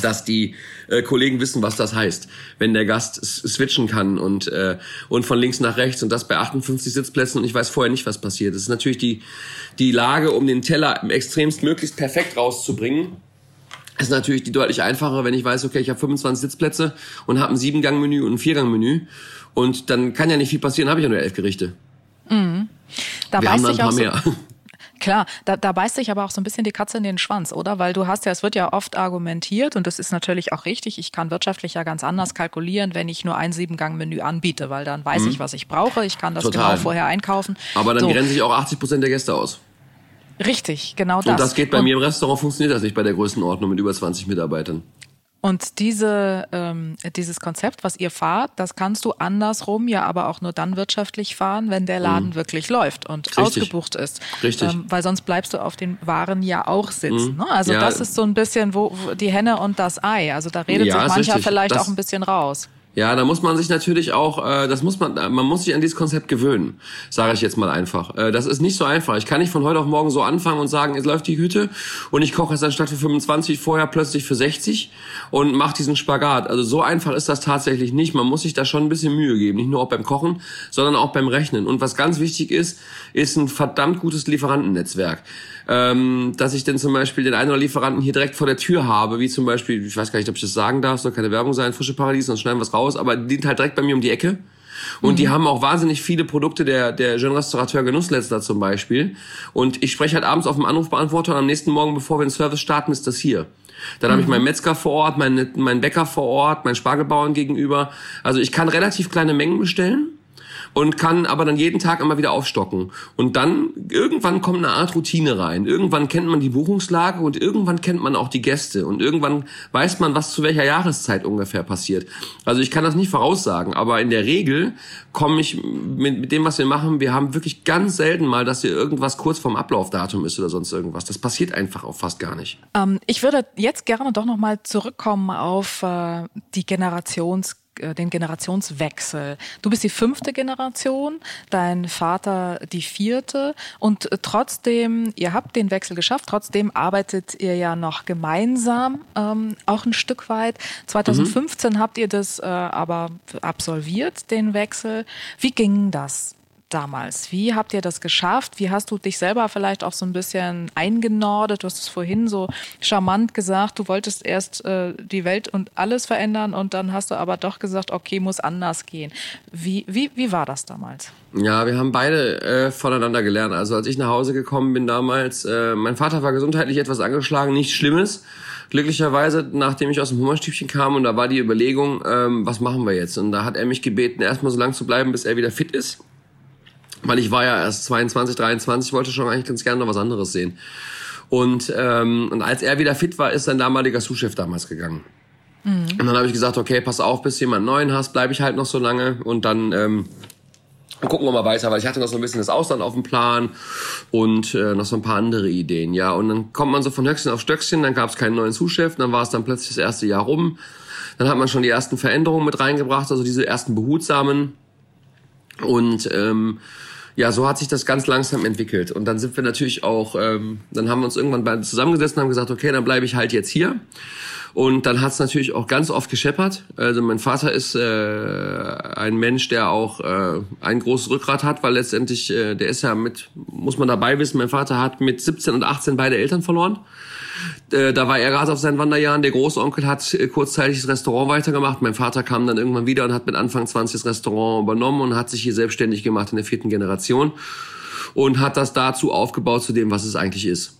dass die äh, Kollegen wissen, was das heißt, wenn der Gast switchen kann und äh, und von links nach rechts und das bei 58 Sitzplätzen und ich weiß vorher nicht, was passiert. Das ist natürlich die die Lage, um den Teller extremst möglichst perfekt rauszubringen. Ist natürlich die deutlich einfacher, wenn ich weiß, okay, ich habe 25 Sitzplätze und habe ein Siebengang-Menü und ein Viergang-Menü und dann kann ja nicht viel passieren, habe ich ja nur elf Gerichte. Mhm. Da Wir haben dann ein paar so mehr. Klar, da, da beißt sich aber auch so ein bisschen die Katze in den Schwanz, oder? Weil du hast ja, es wird ja oft argumentiert und das ist natürlich auch richtig. Ich kann wirtschaftlich ja ganz anders kalkulieren, wenn ich nur ein Siebengang-Menü anbiete, weil dann weiß mhm. ich, was ich brauche. Ich kann das Total. genau vorher einkaufen. Aber dann so. grenzen sich auch 80 Prozent der Gäste aus. Richtig, genau das. Und das geht bei und mir im Restaurant, funktioniert das nicht bei der Größenordnung mit über 20 Mitarbeitern. Und diese, ähm, dieses Konzept, was ihr fahrt, das kannst du andersrum ja aber auch nur dann wirtschaftlich fahren, wenn der Laden mhm. wirklich läuft und Richtig. ausgebucht ist. Richtig. Ähm, weil sonst bleibst du auf den Waren ja auch sitzen. Mhm. Ne? Also ja. das ist so ein bisschen wo, wo, die Henne und das Ei. Also da redet ja, sich mancher vielleicht das, auch ein bisschen raus. Ja, da muss man sich natürlich auch, äh, das muss man, man muss sich an dieses Konzept gewöhnen, sage ich jetzt mal einfach. Äh, das ist nicht so einfach. Ich kann nicht von heute auf morgen so anfangen und sagen, jetzt läuft die Hütte und ich koche es anstatt für 25 vorher plötzlich für 60 und mache diesen Spagat. Also so einfach ist das tatsächlich nicht. Man muss sich da schon ein bisschen Mühe geben, nicht nur auch beim Kochen, sondern auch beim Rechnen. Und was ganz wichtig ist, ist ein verdammt gutes Lieferantennetzwerk ähm, dass ich denn zum Beispiel den einen oder Lieferanten hier direkt vor der Tür habe, wie zum Beispiel, ich weiß gar nicht, ob ich das sagen darf, soll keine Werbung sein, frische Paradies, sonst schneiden wir es raus, aber die sind halt direkt bei mir um die Ecke. Und mhm. die haben auch wahnsinnig viele Produkte, der, der Jeune Restaurateur Genussletzter zum Beispiel. Und ich spreche halt abends auf dem Anrufbeantworter und am nächsten Morgen, bevor wir den Service starten, ist das hier. Dann mhm. habe ich meinen Metzger vor Ort, meinen, meinen Bäcker vor Ort, meinen Spargelbauern gegenüber. Also ich kann relativ kleine Mengen bestellen und kann aber dann jeden Tag immer wieder aufstocken. Und dann irgendwann kommt eine Art Routine rein. Irgendwann kennt man die Buchungslage und irgendwann kennt man auch die Gäste und irgendwann weiß man, was zu welcher Jahreszeit ungefähr passiert. Also ich kann das nicht voraussagen, aber in der Regel komme ich mit, mit dem, was wir machen, wir haben wirklich ganz selten mal, dass hier irgendwas kurz vorm Ablaufdatum ist oder sonst irgendwas. Das passiert einfach auch fast gar nicht. Ähm, ich würde jetzt gerne doch nochmal zurückkommen auf äh, die Generations den Generationswechsel. Du bist die fünfte Generation, dein Vater die vierte und äh, trotzdem, ihr habt den Wechsel geschafft, trotzdem arbeitet ihr ja noch gemeinsam, ähm, auch ein Stück weit. 2015 mhm. habt ihr das äh, aber absolviert, den Wechsel. Wie ging das? Damals? Wie habt ihr das geschafft? Wie hast du dich selber vielleicht auch so ein bisschen eingenordet? Du hast es vorhin so charmant gesagt, du wolltest erst äh, die Welt und alles verändern und dann hast du aber doch gesagt, okay, muss anders gehen. Wie, wie, wie war das damals? Ja, wir haben beide äh, voneinander gelernt. Also als ich nach Hause gekommen bin damals, äh, mein Vater war gesundheitlich etwas angeschlagen, nichts Schlimmes. Glücklicherweise, nachdem ich aus dem Hummerstübchen kam und da war die Überlegung, ähm, was machen wir jetzt? Und da hat er mich gebeten, erstmal so lange zu bleiben, bis er wieder fit ist weil ich war ja erst 22, 23, wollte schon eigentlich ganz gerne noch was anderes sehen. Und, ähm, und als er wieder fit war, ist sein damaliger Sous-Chef damals gegangen. Mhm. Und dann habe ich gesagt, okay, pass auf, bis du jemand Neuen hast, bleibe ich halt noch so lange und dann ähm, gucken wir mal weiter, weil ich hatte noch so ein bisschen das Ausland auf dem Plan und äh, noch so ein paar andere Ideen, ja. Und dann kommt man so von Höchstchen auf Stöckchen, dann gab es keinen neuen Sous-Chef, dann war es dann plötzlich das erste Jahr rum. Dann hat man schon die ersten Veränderungen mit reingebracht, also diese ersten behutsamen. Und ähm, ja, so hat sich das ganz langsam entwickelt. Und dann sind wir natürlich auch, ähm, dann haben wir uns irgendwann beide zusammengesetzt und haben gesagt, okay, dann bleibe ich halt jetzt hier. Und dann hat es natürlich auch ganz oft gescheppert. Also mein Vater ist äh, ein Mensch, der auch äh, ein großes Rückgrat hat, weil letztendlich, äh, der ist ja mit, muss man dabei wissen, mein Vater hat mit 17 und 18 beide Eltern verloren. Äh, da war er gerade auf seinen Wanderjahren. Der Großonkel hat äh, kurzzeitig das Restaurant weitergemacht. Mein Vater kam dann irgendwann wieder und hat mit Anfang 20 das Restaurant übernommen und hat sich hier selbstständig gemacht in der vierten Generation und hat das dazu aufgebaut zu dem, was es eigentlich ist.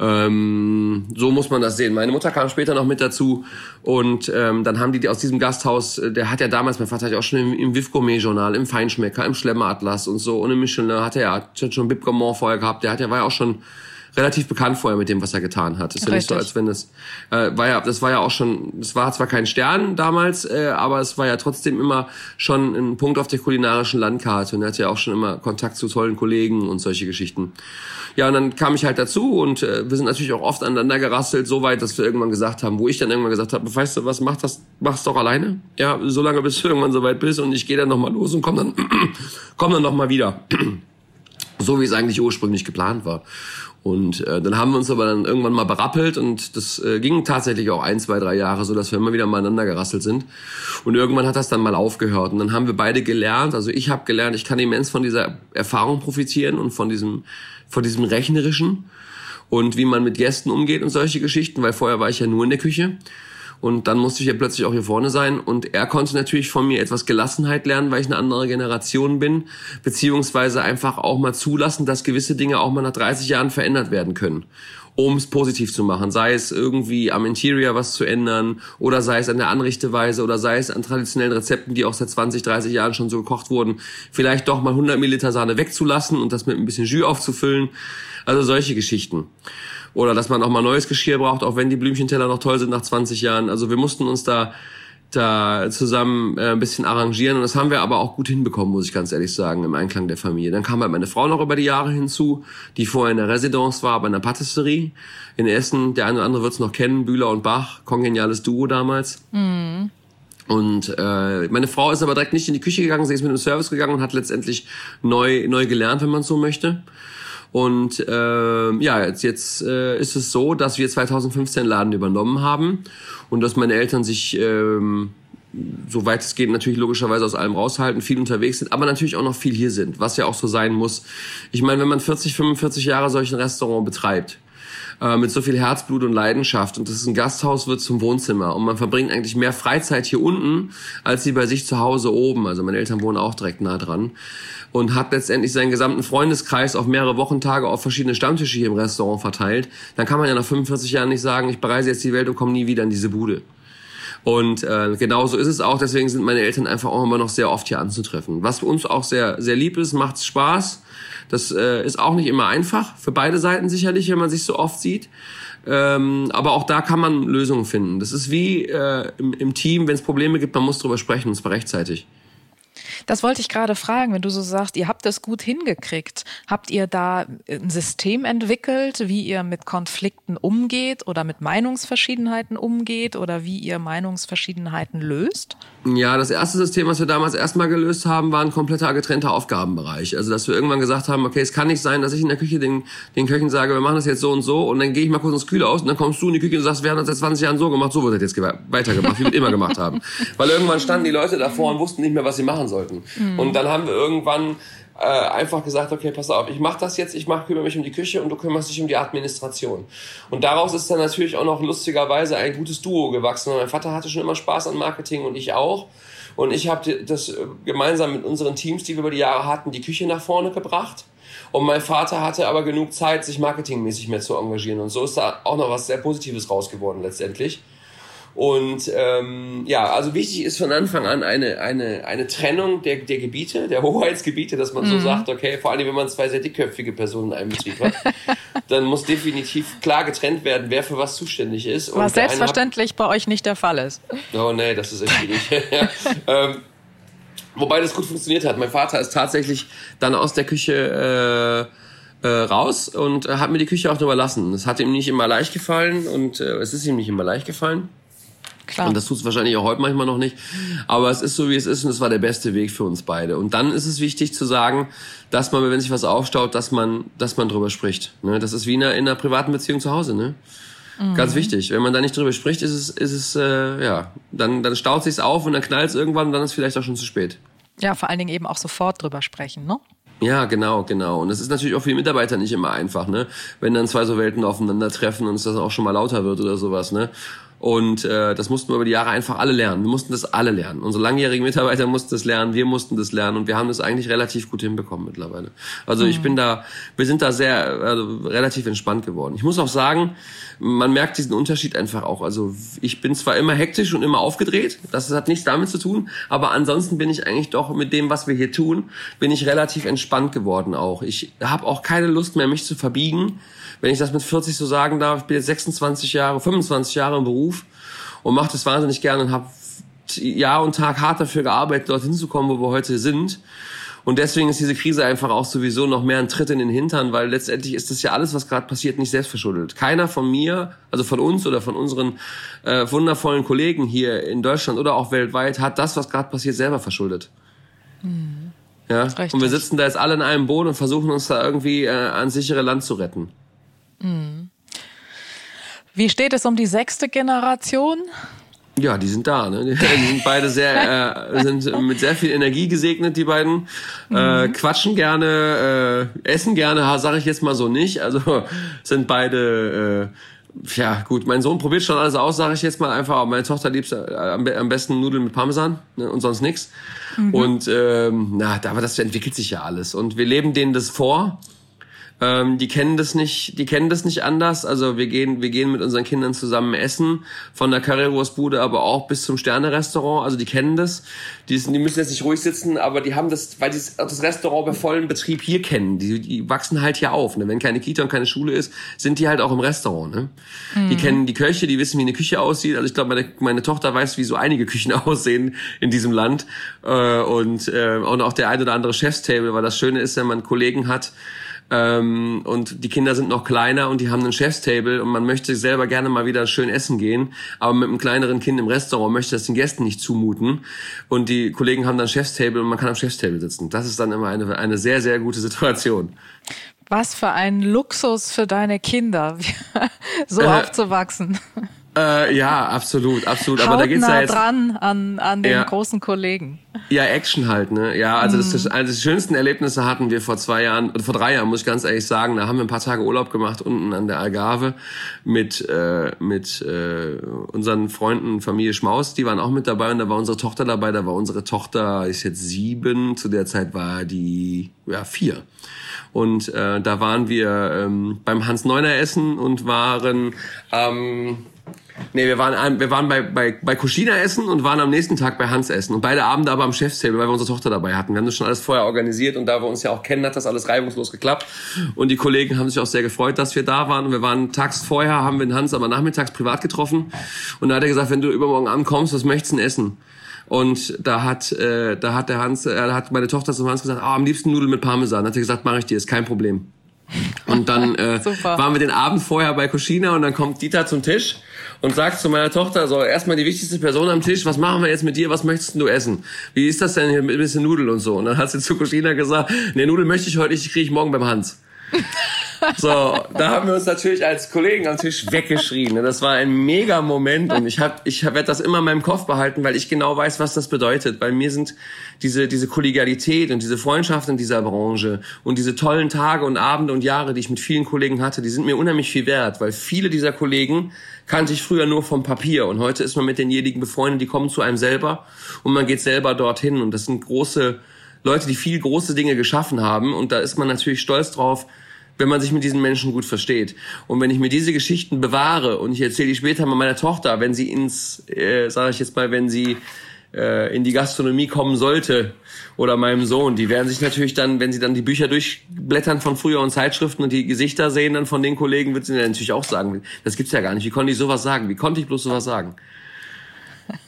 Ähm, so muss man das sehen. Meine Mutter kam später noch mit dazu und ähm, dann haben die aus diesem Gasthaus, äh, der hat ja damals, mein Vater hat ja auch schon im, im Viv Gourmet Journal, im Feinschmecker, im Schlemmeratlas und so und im Michelin hat er ja schon Bib vorher gehabt. Der hat ja war ja auch schon relativ bekannt vorher mit dem, was er getan hat. Ist ja nicht so, als wenn es äh, war ja, das war ja auch schon, es war zwar kein Stern damals, äh, aber es war ja trotzdem immer schon ein Punkt auf der kulinarischen Landkarte und er hatte ja auch schon immer Kontakt zu tollen Kollegen und solche Geschichten. Ja, und dann kam ich halt dazu und äh, wir sind natürlich auch oft aneinander gerasselt, so weit, dass wir irgendwann gesagt haben, wo ich dann irgendwann gesagt habe, weißt du was, mach das, mach's doch alleine. Ja, so lange bis du irgendwann so weit bist und ich gehe dann nochmal los und komm dann, komm dann nochmal wieder. so wie es eigentlich ursprünglich geplant war. Und äh, dann haben wir uns aber dann irgendwann mal berappelt und das äh, ging tatsächlich auch ein, zwei, drei Jahre so, dass wir immer wieder mal aneinander gerasselt sind. Und irgendwann hat das dann mal aufgehört. Und dann haben wir beide gelernt, also ich habe gelernt, ich kann immens von dieser Erfahrung profitieren und von diesem, von diesem Rechnerischen und wie man mit Gästen umgeht und solche Geschichten, weil vorher war ich ja nur in der Küche. Und dann musste ich ja plötzlich auch hier vorne sein. Und er konnte natürlich von mir etwas Gelassenheit lernen, weil ich eine andere Generation bin. Beziehungsweise einfach auch mal zulassen, dass gewisse Dinge auch mal nach 30 Jahren verändert werden können um es positiv zu machen. Sei es irgendwie am Interior was zu ändern oder sei es an der Anrichteweise oder sei es an traditionellen Rezepten, die auch seit 20, 30 Jahren schon so gekocht wurden, vielleicht doch mal 100 Milliliter Sahne wegzulassen und das mit ein bisschen Jus aufzufüllen. Also solche Geschichten. Oder dass man auch mal neues Geschirr braucht, auch wenn die Blümchenteller noch toll sind nach 20 Jahren. Also wir mussten uns da da zusammen äh, ein bisschen arrangieren und das haben wir aber auch gut hinbekommen, muss ich ganz ehrlich sagen, im Einklang der Familie. Dann kam halt meine Frau noch über die Jahre hinzu, die vorher in der Residence war, bei einer Patisserie in Essen. Der eine oder andere wird es noch kennen, Bühler und Bach, kongeniales Duo damals. Mhm. Und äh, meine Frau ist aber direkt nicht in die Küche gegangen, sie ist mit dem Service gegangen und hat letztendlich neu neu gelernt, wenn man so möchte. Und äh, ja, jetzt, jetzt äh, ist es so, dass wir 2015 Laden übernommen haben und dass meine Eltern sich ähm, soweit es geht, natürlich logischerweise aus allem raushalten, viel unterwegs sind, aber natürlich auch noch viel hier sind, was ja auch so sein muss. Ich meine, wenn man 40, 45 Jahre solch ein Restaurant betreibt, äh, mit so viel Herzblut und Leidenschaft und das ist ein Gasthaus, wird zum Wohnzimmer und man verbringt eigentlich mehr Freizeit hier unten, als sie bei sich zu Hause oben. Also meine Eltern wohnen auch direkt nah dran und hat letztendlich seinen gesamten Freundeskreis auf mehrere Wochentage auf verschiedene Stammtische hier im Restaurant verteilt, dann kann man ja nach 45 Jahren nicht sagen, ich bereise jetzt die Welt und komme nie wieder in diese Bude. Und äh, genauso ist es auch. Deswegen sind meine Eltern einfach auch immer noch sehr oft hier anzutreffen. Was für uns auch sehr, sehr lieb ist, macht Spaß. Das äh, ist auch nicht immer einfach, für beide Seiten sicherlich, wenn man sich so oft sieht. Ähm, aber auch da kann man Lösungen finden. Das ist wie äh, im, im Team, wenn es Probleme gibt, man muss drüber sprechen, und zwar rechtzeitig. Das wollte ich gerade fragen, wenn du so sagst, ihr habt es gut hingekriegt. Habt ihr da ein System entwickelt, wie ihr mit Konflikten umgeht oder mit Meinungsverschiedenheiten umgeht oder wie ihr Meinungsverschiedenheiten löst? Ja, das erste System, was wir damals erstmal gelöst haben, war ein kompletter getrennter Aufgabenbereich. Also, dass wir irgendwann gesagt haben, okay, es kann nicht sein, dass ich in der Küche den, den Köchen sage, wir machen das jetzt so und so und dann gehe ich mal kurz ins Kühle aus und dann kommst du in die Küche und sagst, wir haben das seit 20 Jahren so gemacht, so wird das jetzt weitergemacht, wie wir immer gemacht haben. Weil irgendwann standen die Leute davor und wussten nicht mehr, was sie machen sollten. Mhm. Und dann haben wir irgendwann äh, einfach gesagt, okay, pass auf, ich mache das jetzt, ich mach, kümmere mich um die Küche und du kümmerst dich um die Administration. Und daraus ist dann natürlich auch noch lustigerweise ein gutes Duo gewachsen. Und mein Vater hatte schon immer Spaß an Marketing und ich auch. Und ich habe das äh, gemeinsam mit unseren Teams, die wir über die Jahre hatten, die Küche nach vorne gebracht. Und mein Vater hatte aber genug Zeit, sich marketingmäßig mehr zu engagieren. Und so ist da auch noch was sehr Positives raus geworden letztendlich. Und ähm, ja, also wichtig ist von Anfang an eine, eine, eine Trennung der, der Gebiete, der Hoheitsgebiete, dass man mhm. so sagt, okay, vor allem wenn man zwei sehr dickköpfige Personen in einem Betrieb hat, dann muss definitiv klar getrennt werden, wer für was zuständig ist. Was selbstverständlich hat, bei euch nicht der Fall ist. Oh nee, das ist echt schwierig. ähm, wobei das gut funktioniert hat. Mein Vater ist tatsächlich dann aus der Küche äh, äh, raus und hat mir die Küche auch überlassen. Es hat ihm nicht immer leicht gefallen und äh, es ist ihm nicht immer leicht gefallen. Klar. Und das tut es wahrscheinlich auch heute manchmal noch nicht. Aber es ist so, wie es ist und es war der beste Weg für uns beide. Und dann ist es wichtig zu sagen, dass man, wenn sich was aufstaut, dass man, dass man drüber spricht. Ne? Das ist wie in einer, in einer privaten Beziehung zu Hause. Ne? Mhm. Ganz wichtig. Wenn man da nicht drüber spricht, ist es, ist es äh, ja, dann, dann staut sich's auf und dann knallt es irgendwann und dann ist es vielleicht auch schon zu spät. Ja, vor allen Dingen eben auch sofort drüber sprechen, ne? Ja, genau, genau. Und das ist natürlich auch für die Mitarbeiter nicht immer einfach, ne? Wenn dann zwei so Welten aufeinandertreffen und es das auch schon mal lauter wird oder sowas, ne? Und äh, das mussten wir über die Jahre einfach alle lernen. Wir mussten das alle lernen. Unsere langjährigen Mitarbeiter mussten das lernen, wir mussten das lernen und wir haben das eigentlich relativ gut hinbekommen mittlerweile. Also mhm. ich bin da, wir sind da sehr also, relativ entspannt geworden. Ich muss auch sagen, man merkt diesen Unterschied einfach auch. Also ich bin zwar immer hektisch und immer aufgedreht, das hat nichts damit zu tun, aber ansonsten bin ich eigentlich doch mit dem, was wir hier tun, bin ich relativ entspannt geworden auch. Ich habe auch keine Lust mehr, mich zu verbiegen wenn ich das mit 40 so sagen darf, ich bin jetzt 26 Jahre, 25 Jahre im Beruf und mache das wahnsinnig gerne und habe Jahr und Tag hart dafür gearbeitet, dorthin zu kommen, wo wir heute sind. Und deswegen ist diese Krise einfach auch sowieso noch mehr ein Tritt in den Hintern, weil letztendlich ist das ja alles, was gerade passiert, nicht selbstverschuldet. Keiner von mir, also von uns oder von unseren äh, wundervollen Kollegen hier in Deutschland oder auch weltweit, hat das, was gerade passiert, selber verschuldet. Mhm. Ja, und wir sitzen da jetzt alle in einem Boot und versuchen uns da irgendwie äh, ans sichere Land zu retten. Mhm. Wie steht es um die sechste Generation? Ja, die sind da. Ne? Die sind beide sehr, äh, sind mit sehr viel Energie gesegnet, die beiden. Äh, mhm. quatschen gerne, äh, essen gerne, sage ich jetzt mal so nicht. Also sind beide, äh, ja gut, mein Sohn probiert schon alles aus, sage ich jetzt mal einfach. Meine Tochter liebt äh, am, besten Nudeln mit Parmesan ne? und sonst nix. Mhm. Und ähm, na, aber das entwickelt sich ja alles. Und wir leben denen das vor. Ähm, die kennen das nicht, die kennen das nicht anders. Also wir gehen, wir gehen mit unseren Kindern zusammen essen, von der Currywurstbude, aber auch bis zum Sterne-Restaurant. Also die kennen das. Die, sind, die müssen jetzt nicht ruhig sitzen, aber die haben das, weil die das Restaurant bei vollem Betrieb hier kennen. Die, die wachsen halt hier auf. Ne? Wenn keine Kita und keine Schule ist, sind die halt auch im Restaurant. Ne? Mhm. Die kennen die Köche, die wissen, wie eine Küche aussieht. Also ich glaube, meine, meine Tochter weiß, wie so einige Küchen aussehen in diesem Land. Äh, und, äh, und auch der ein oder andere Chefstable, weil das Schöne ist, wenn man Kollegen hat, ähm, und die Kinder sind noch kleiner und die haben ein Chefstable und man möchte selber gerne mal wieder schön essen gehen, aber mit einem kleineren Kind im Restaurant möchte das den Gästen nicht zumuten und die Kollegen haben dann Chefstable und man kann am Chefstable sitzen. Das ist dann immer eine, eine sehr, sehr gute Situation. Was für ein Luxus für deine Kinder, so äh, aufzuwachsen. Äh, ja, absolut, absolut. Aber da geht's ja jetzt dran an, an den ja. großen Kollegen. Ja, Action halt, ne? Ja, also mhm. das, eines der schönsten Erlebnisse hatten wir vor zwei Jahren, vor drei Jahren, muss ich ganz ehrlich sagen. Da haben wir ein paar Tage Urlaub gemacht unten an der Algarve mit äh, mit äh, unseren Freunden, Familie Schmaus. Die waren auch mit dabei und da war unsere Tochter dabei. Da war unsere Tochter ist jetzt sieben. Zu der Zeit war die ja vier. Und äh, da waren wir ähm, beim Hans Neuner essen und waren ähm, Nee, wir waren, wir waren bei, bei, bei Kuschina essen und waren am nächsten Tag bei Hans essen. Und beide Abende aber am Chefstable, weil wir unsere Tochter dabei hatten. Wir haben das schon alles vorher organisiert und da wir uns ja auch kennen, hat das alles reibungslos geklappt. Und die Kollegen haben sich auch sehr gefreut, dass wir da waren. Und wir waren tags vorher, haben wir den Hans aber nachmittags privat getroffen. Und da hat er gesagt, wenn du übermorgen ankommst, was möchtest du denn essen? Und da hat, äh, da hat der Hans, äh, hat meine Tochter zum Hans gesagt, oh, am liebsten Nudeln mit Parmesan. Da hat er gesagt, mache ich dir, ist kein Problem. Und dann äh, waren wir den Abend vorher bei Cucina und dann kommt Dieter zum Tisch und sagt zu meiner Tochter, so erstmal die wichtigste Person am Tisch, was machen wir jetzt mit dir, was möchtest du essen? Wie ist das denn hier mit ein bisschen Nudeln und so? Und dann hat sie zu Cucina gesagt, nee, Nudeln möchte ich heute nicht, die kriege ich morgen beim Hans. So, da haben wir uns natürlich als Kollegen am Tisch weggeschrien. Das war ein mega Moment und ich hab, ich werde das immer in meinem Kopf behalten, weil ich genau weiß, was das bedeutet. Bei mir sind diese, diese Kollegialität und diese Freundschaft in dieser Branche und diese tollen Tage und Abende und Jahre, die ich mit vielen Kollegen hatte, die sind mir unheimlich viel wert, weil viele dieser Kollegen kannte ich früher nur vom Papier und heute ist man mit denjenigen befreundet, die kommen zu einem selber und man geht selber dorthin und das sind große Leute, die viel große Dinge geschaffen haben und da ist man natürlich stolz drauf, wenn man sich mit diesen Menschen gut versteht. Und wenn ich mir diese Geschichten bewahre und ich erzähle die später mal meiner Tochter, wenn sie ins, äh, sage ich jetzt mal, wenn sie äh, in die Gastronomie kommen sollte oder meinem Sohn, die werden sich natürlich dann, wenn sie dann die Bücher durchblättern von früher und Zeitschriften und die Gesichter sehen dann von den Kollegen, wird sie dann natürlich auch sagen, das gibt's ja gar nicht. Wie konnte ich sowas sagen? Wie konnte ich bloß sowas sagen?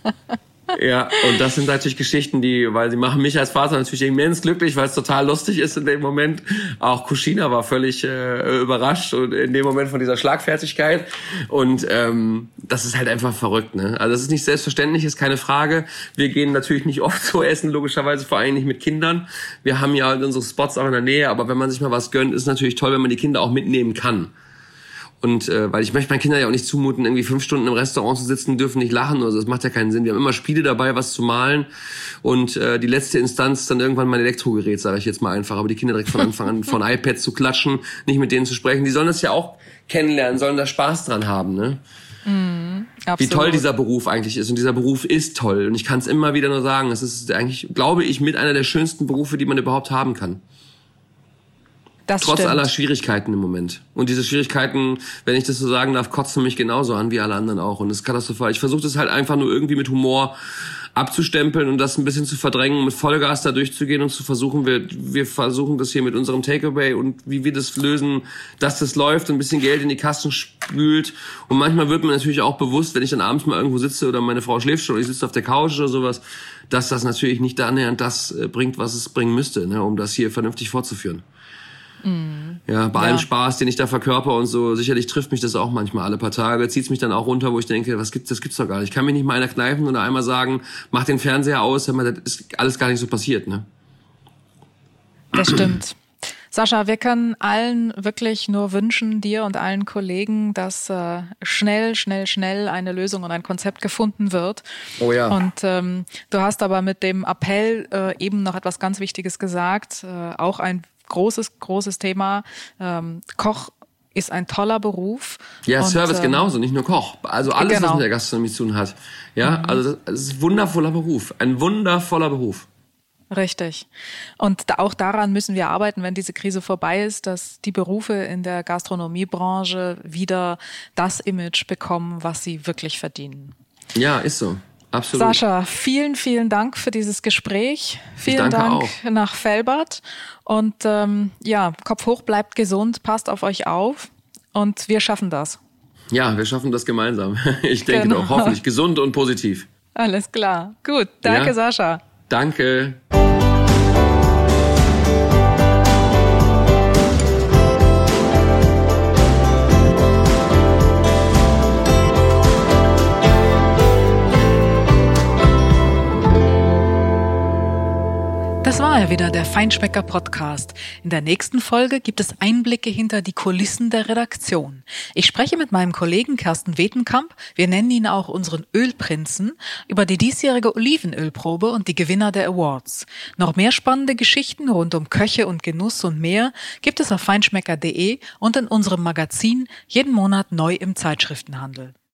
Ja, und das sind natürlich Geschichten, die, weil sie machen mich als Vater natürlich immens glücklich, weil es total lustig ist in dem Moment. Auch Kushina war völlig äh, überrascht und in dem Moment von dieser Schlagfertigkeit. Und ähm, das ist halt einfach verrückt. Ne? Also das ist nicht selbstverständlich, ist keine Frage. Wir gehen natürlich nicht oft so essen, logischerweise vor allem nicht mit Kindern. Wir haben ja unsere Spots auch in der Nähe, aber wenn man sich mal was gönnt, ist natürlich toll, wenn man die Kinder auch mitnehmen kann. Und äh, weil ich möchte meinen Kindern ja auch nicht zumuten, irgendwie fünf Stunden im Restaurant zu sitzen, dürfen nicht lachen. Also das macht ja keinen Sinn. Wir haben immer Spiele dabei, was zu malen. Und äh, die letzte Instanz dann irgendwann mein Elektrogerät, sage ich jetzt mal einfach. Aber die Kinder direkt von Anfang an von iPads zu klatschen, nicht mit denen zu sprechen, die sollen das ja auch kennenlernen, sollen da Spaß dran haben. Ne? Mm, Wie toll dieser Beruf eigentlich ist. Und dieser Beruf ist toll. Und ich kann es immer wieder nur sagen, es ist eigentlich, glaube ich, mit einer der schönsten Berufe, die man überhaupt haben kann. Das Trotz stimmt. aller Schwierigkeiten im Moment. Und diese Schwierigkeiten, wenn ich das so sagen darf, kotzen mich genauso an wie alle anderen auch. Und das ist katastrophal. Ich versuche das halt einfach nur irgendwie mit Humor abzustempeln und das ein bisschen zu verdrängen, mit Vollgas da durchzugehen und zu versuchen, wir, wir versuchen das hier mit unserem Takeaway und wie wir das lösen, dass das läuft, ein bisschen Geld in die Kassen spült. Und manchmal wird mir natürlich auch bewusst, wenn ich dann abends mal irgendwo sitze oder meine Frau schläft schon oder ich sitze auf der Couch oder sowas, dass das natürlich nicht annähernd das äh, bringt, was es bringen müsste, ne, um das hier vernünftig fortzuführen. Mhm. Ja, bei ja. allem Spaß, den ich da verkörper und so, sicherlich trifft mich das auch manchmal alle paar Tage, zieht's mich dann auch runter, wo ich denke, was gibt's, das gibt's doch gar nicht. Ich kann mich nicht mal einer kneifen oder einmal sagen, mach den Fernseher aus, das ist alles gar nicht so passiert, ne? Das stimmt. Sascha, wir können allen wirklich nur wünschen, dir und allen Kollegen, dass äh, schnell, schnell, schnell eine Lösung und ein Konzept gefunden wird. Oh ja. Und ähm, du hast aber mit dem Appell äh, eben noch etwas ganz Wichtiges gesagt, äh, auch ein großes, großes Thema. Ähm, Koch ist ein toller Beruf. Ja, und, Service ähm, genauso, nicht nur Koch. Also alles, genau. was mit der Gastronomie zu tun hat. Ja, mhm. also es ist ein wundervoller Beruf. Ein wundervoller Beruf. Richtig. Und auch daran müssen wir arbeiten, wenn diese Krise vorbei ist, dass die Berufe in der Gastronomiebranche wieder das Image bekommen, was sie wirklich verdienen. Ja, ist so. Absolut. Sascha, vielen, vielen Dank für dieses Gespräch. Vielen Dank auch. nach Felbert. Und ähm, ja, Kopf hoch, bleibt gesund, passt auf euch auf und wir schaffen das. Ja, wir schaffen das gemeinsam. Ich denke genau. doch, hoffentlich gesund und positiv. Alles klar. Gut, danke ja. Sascha. Danke. Ja wieder der Feinschmecker Podcast. In der nächsten Folge gibt es Einblicke hinter die Kulissen der Redaktion. Ich spreche mit meinem Kollegen Kersten Wetenkamp, wir nennen ihn auch unseren Ölprinzen, über die diesjährige Olivenölprobe und die Gewinner der Awards. Noch mehr spannende Geschichten rund um Köche und Genuss und mehr gibt es auf feinschmecker.de und in unserem Magazin jeden Monat neu im Zeitschriftenhandel.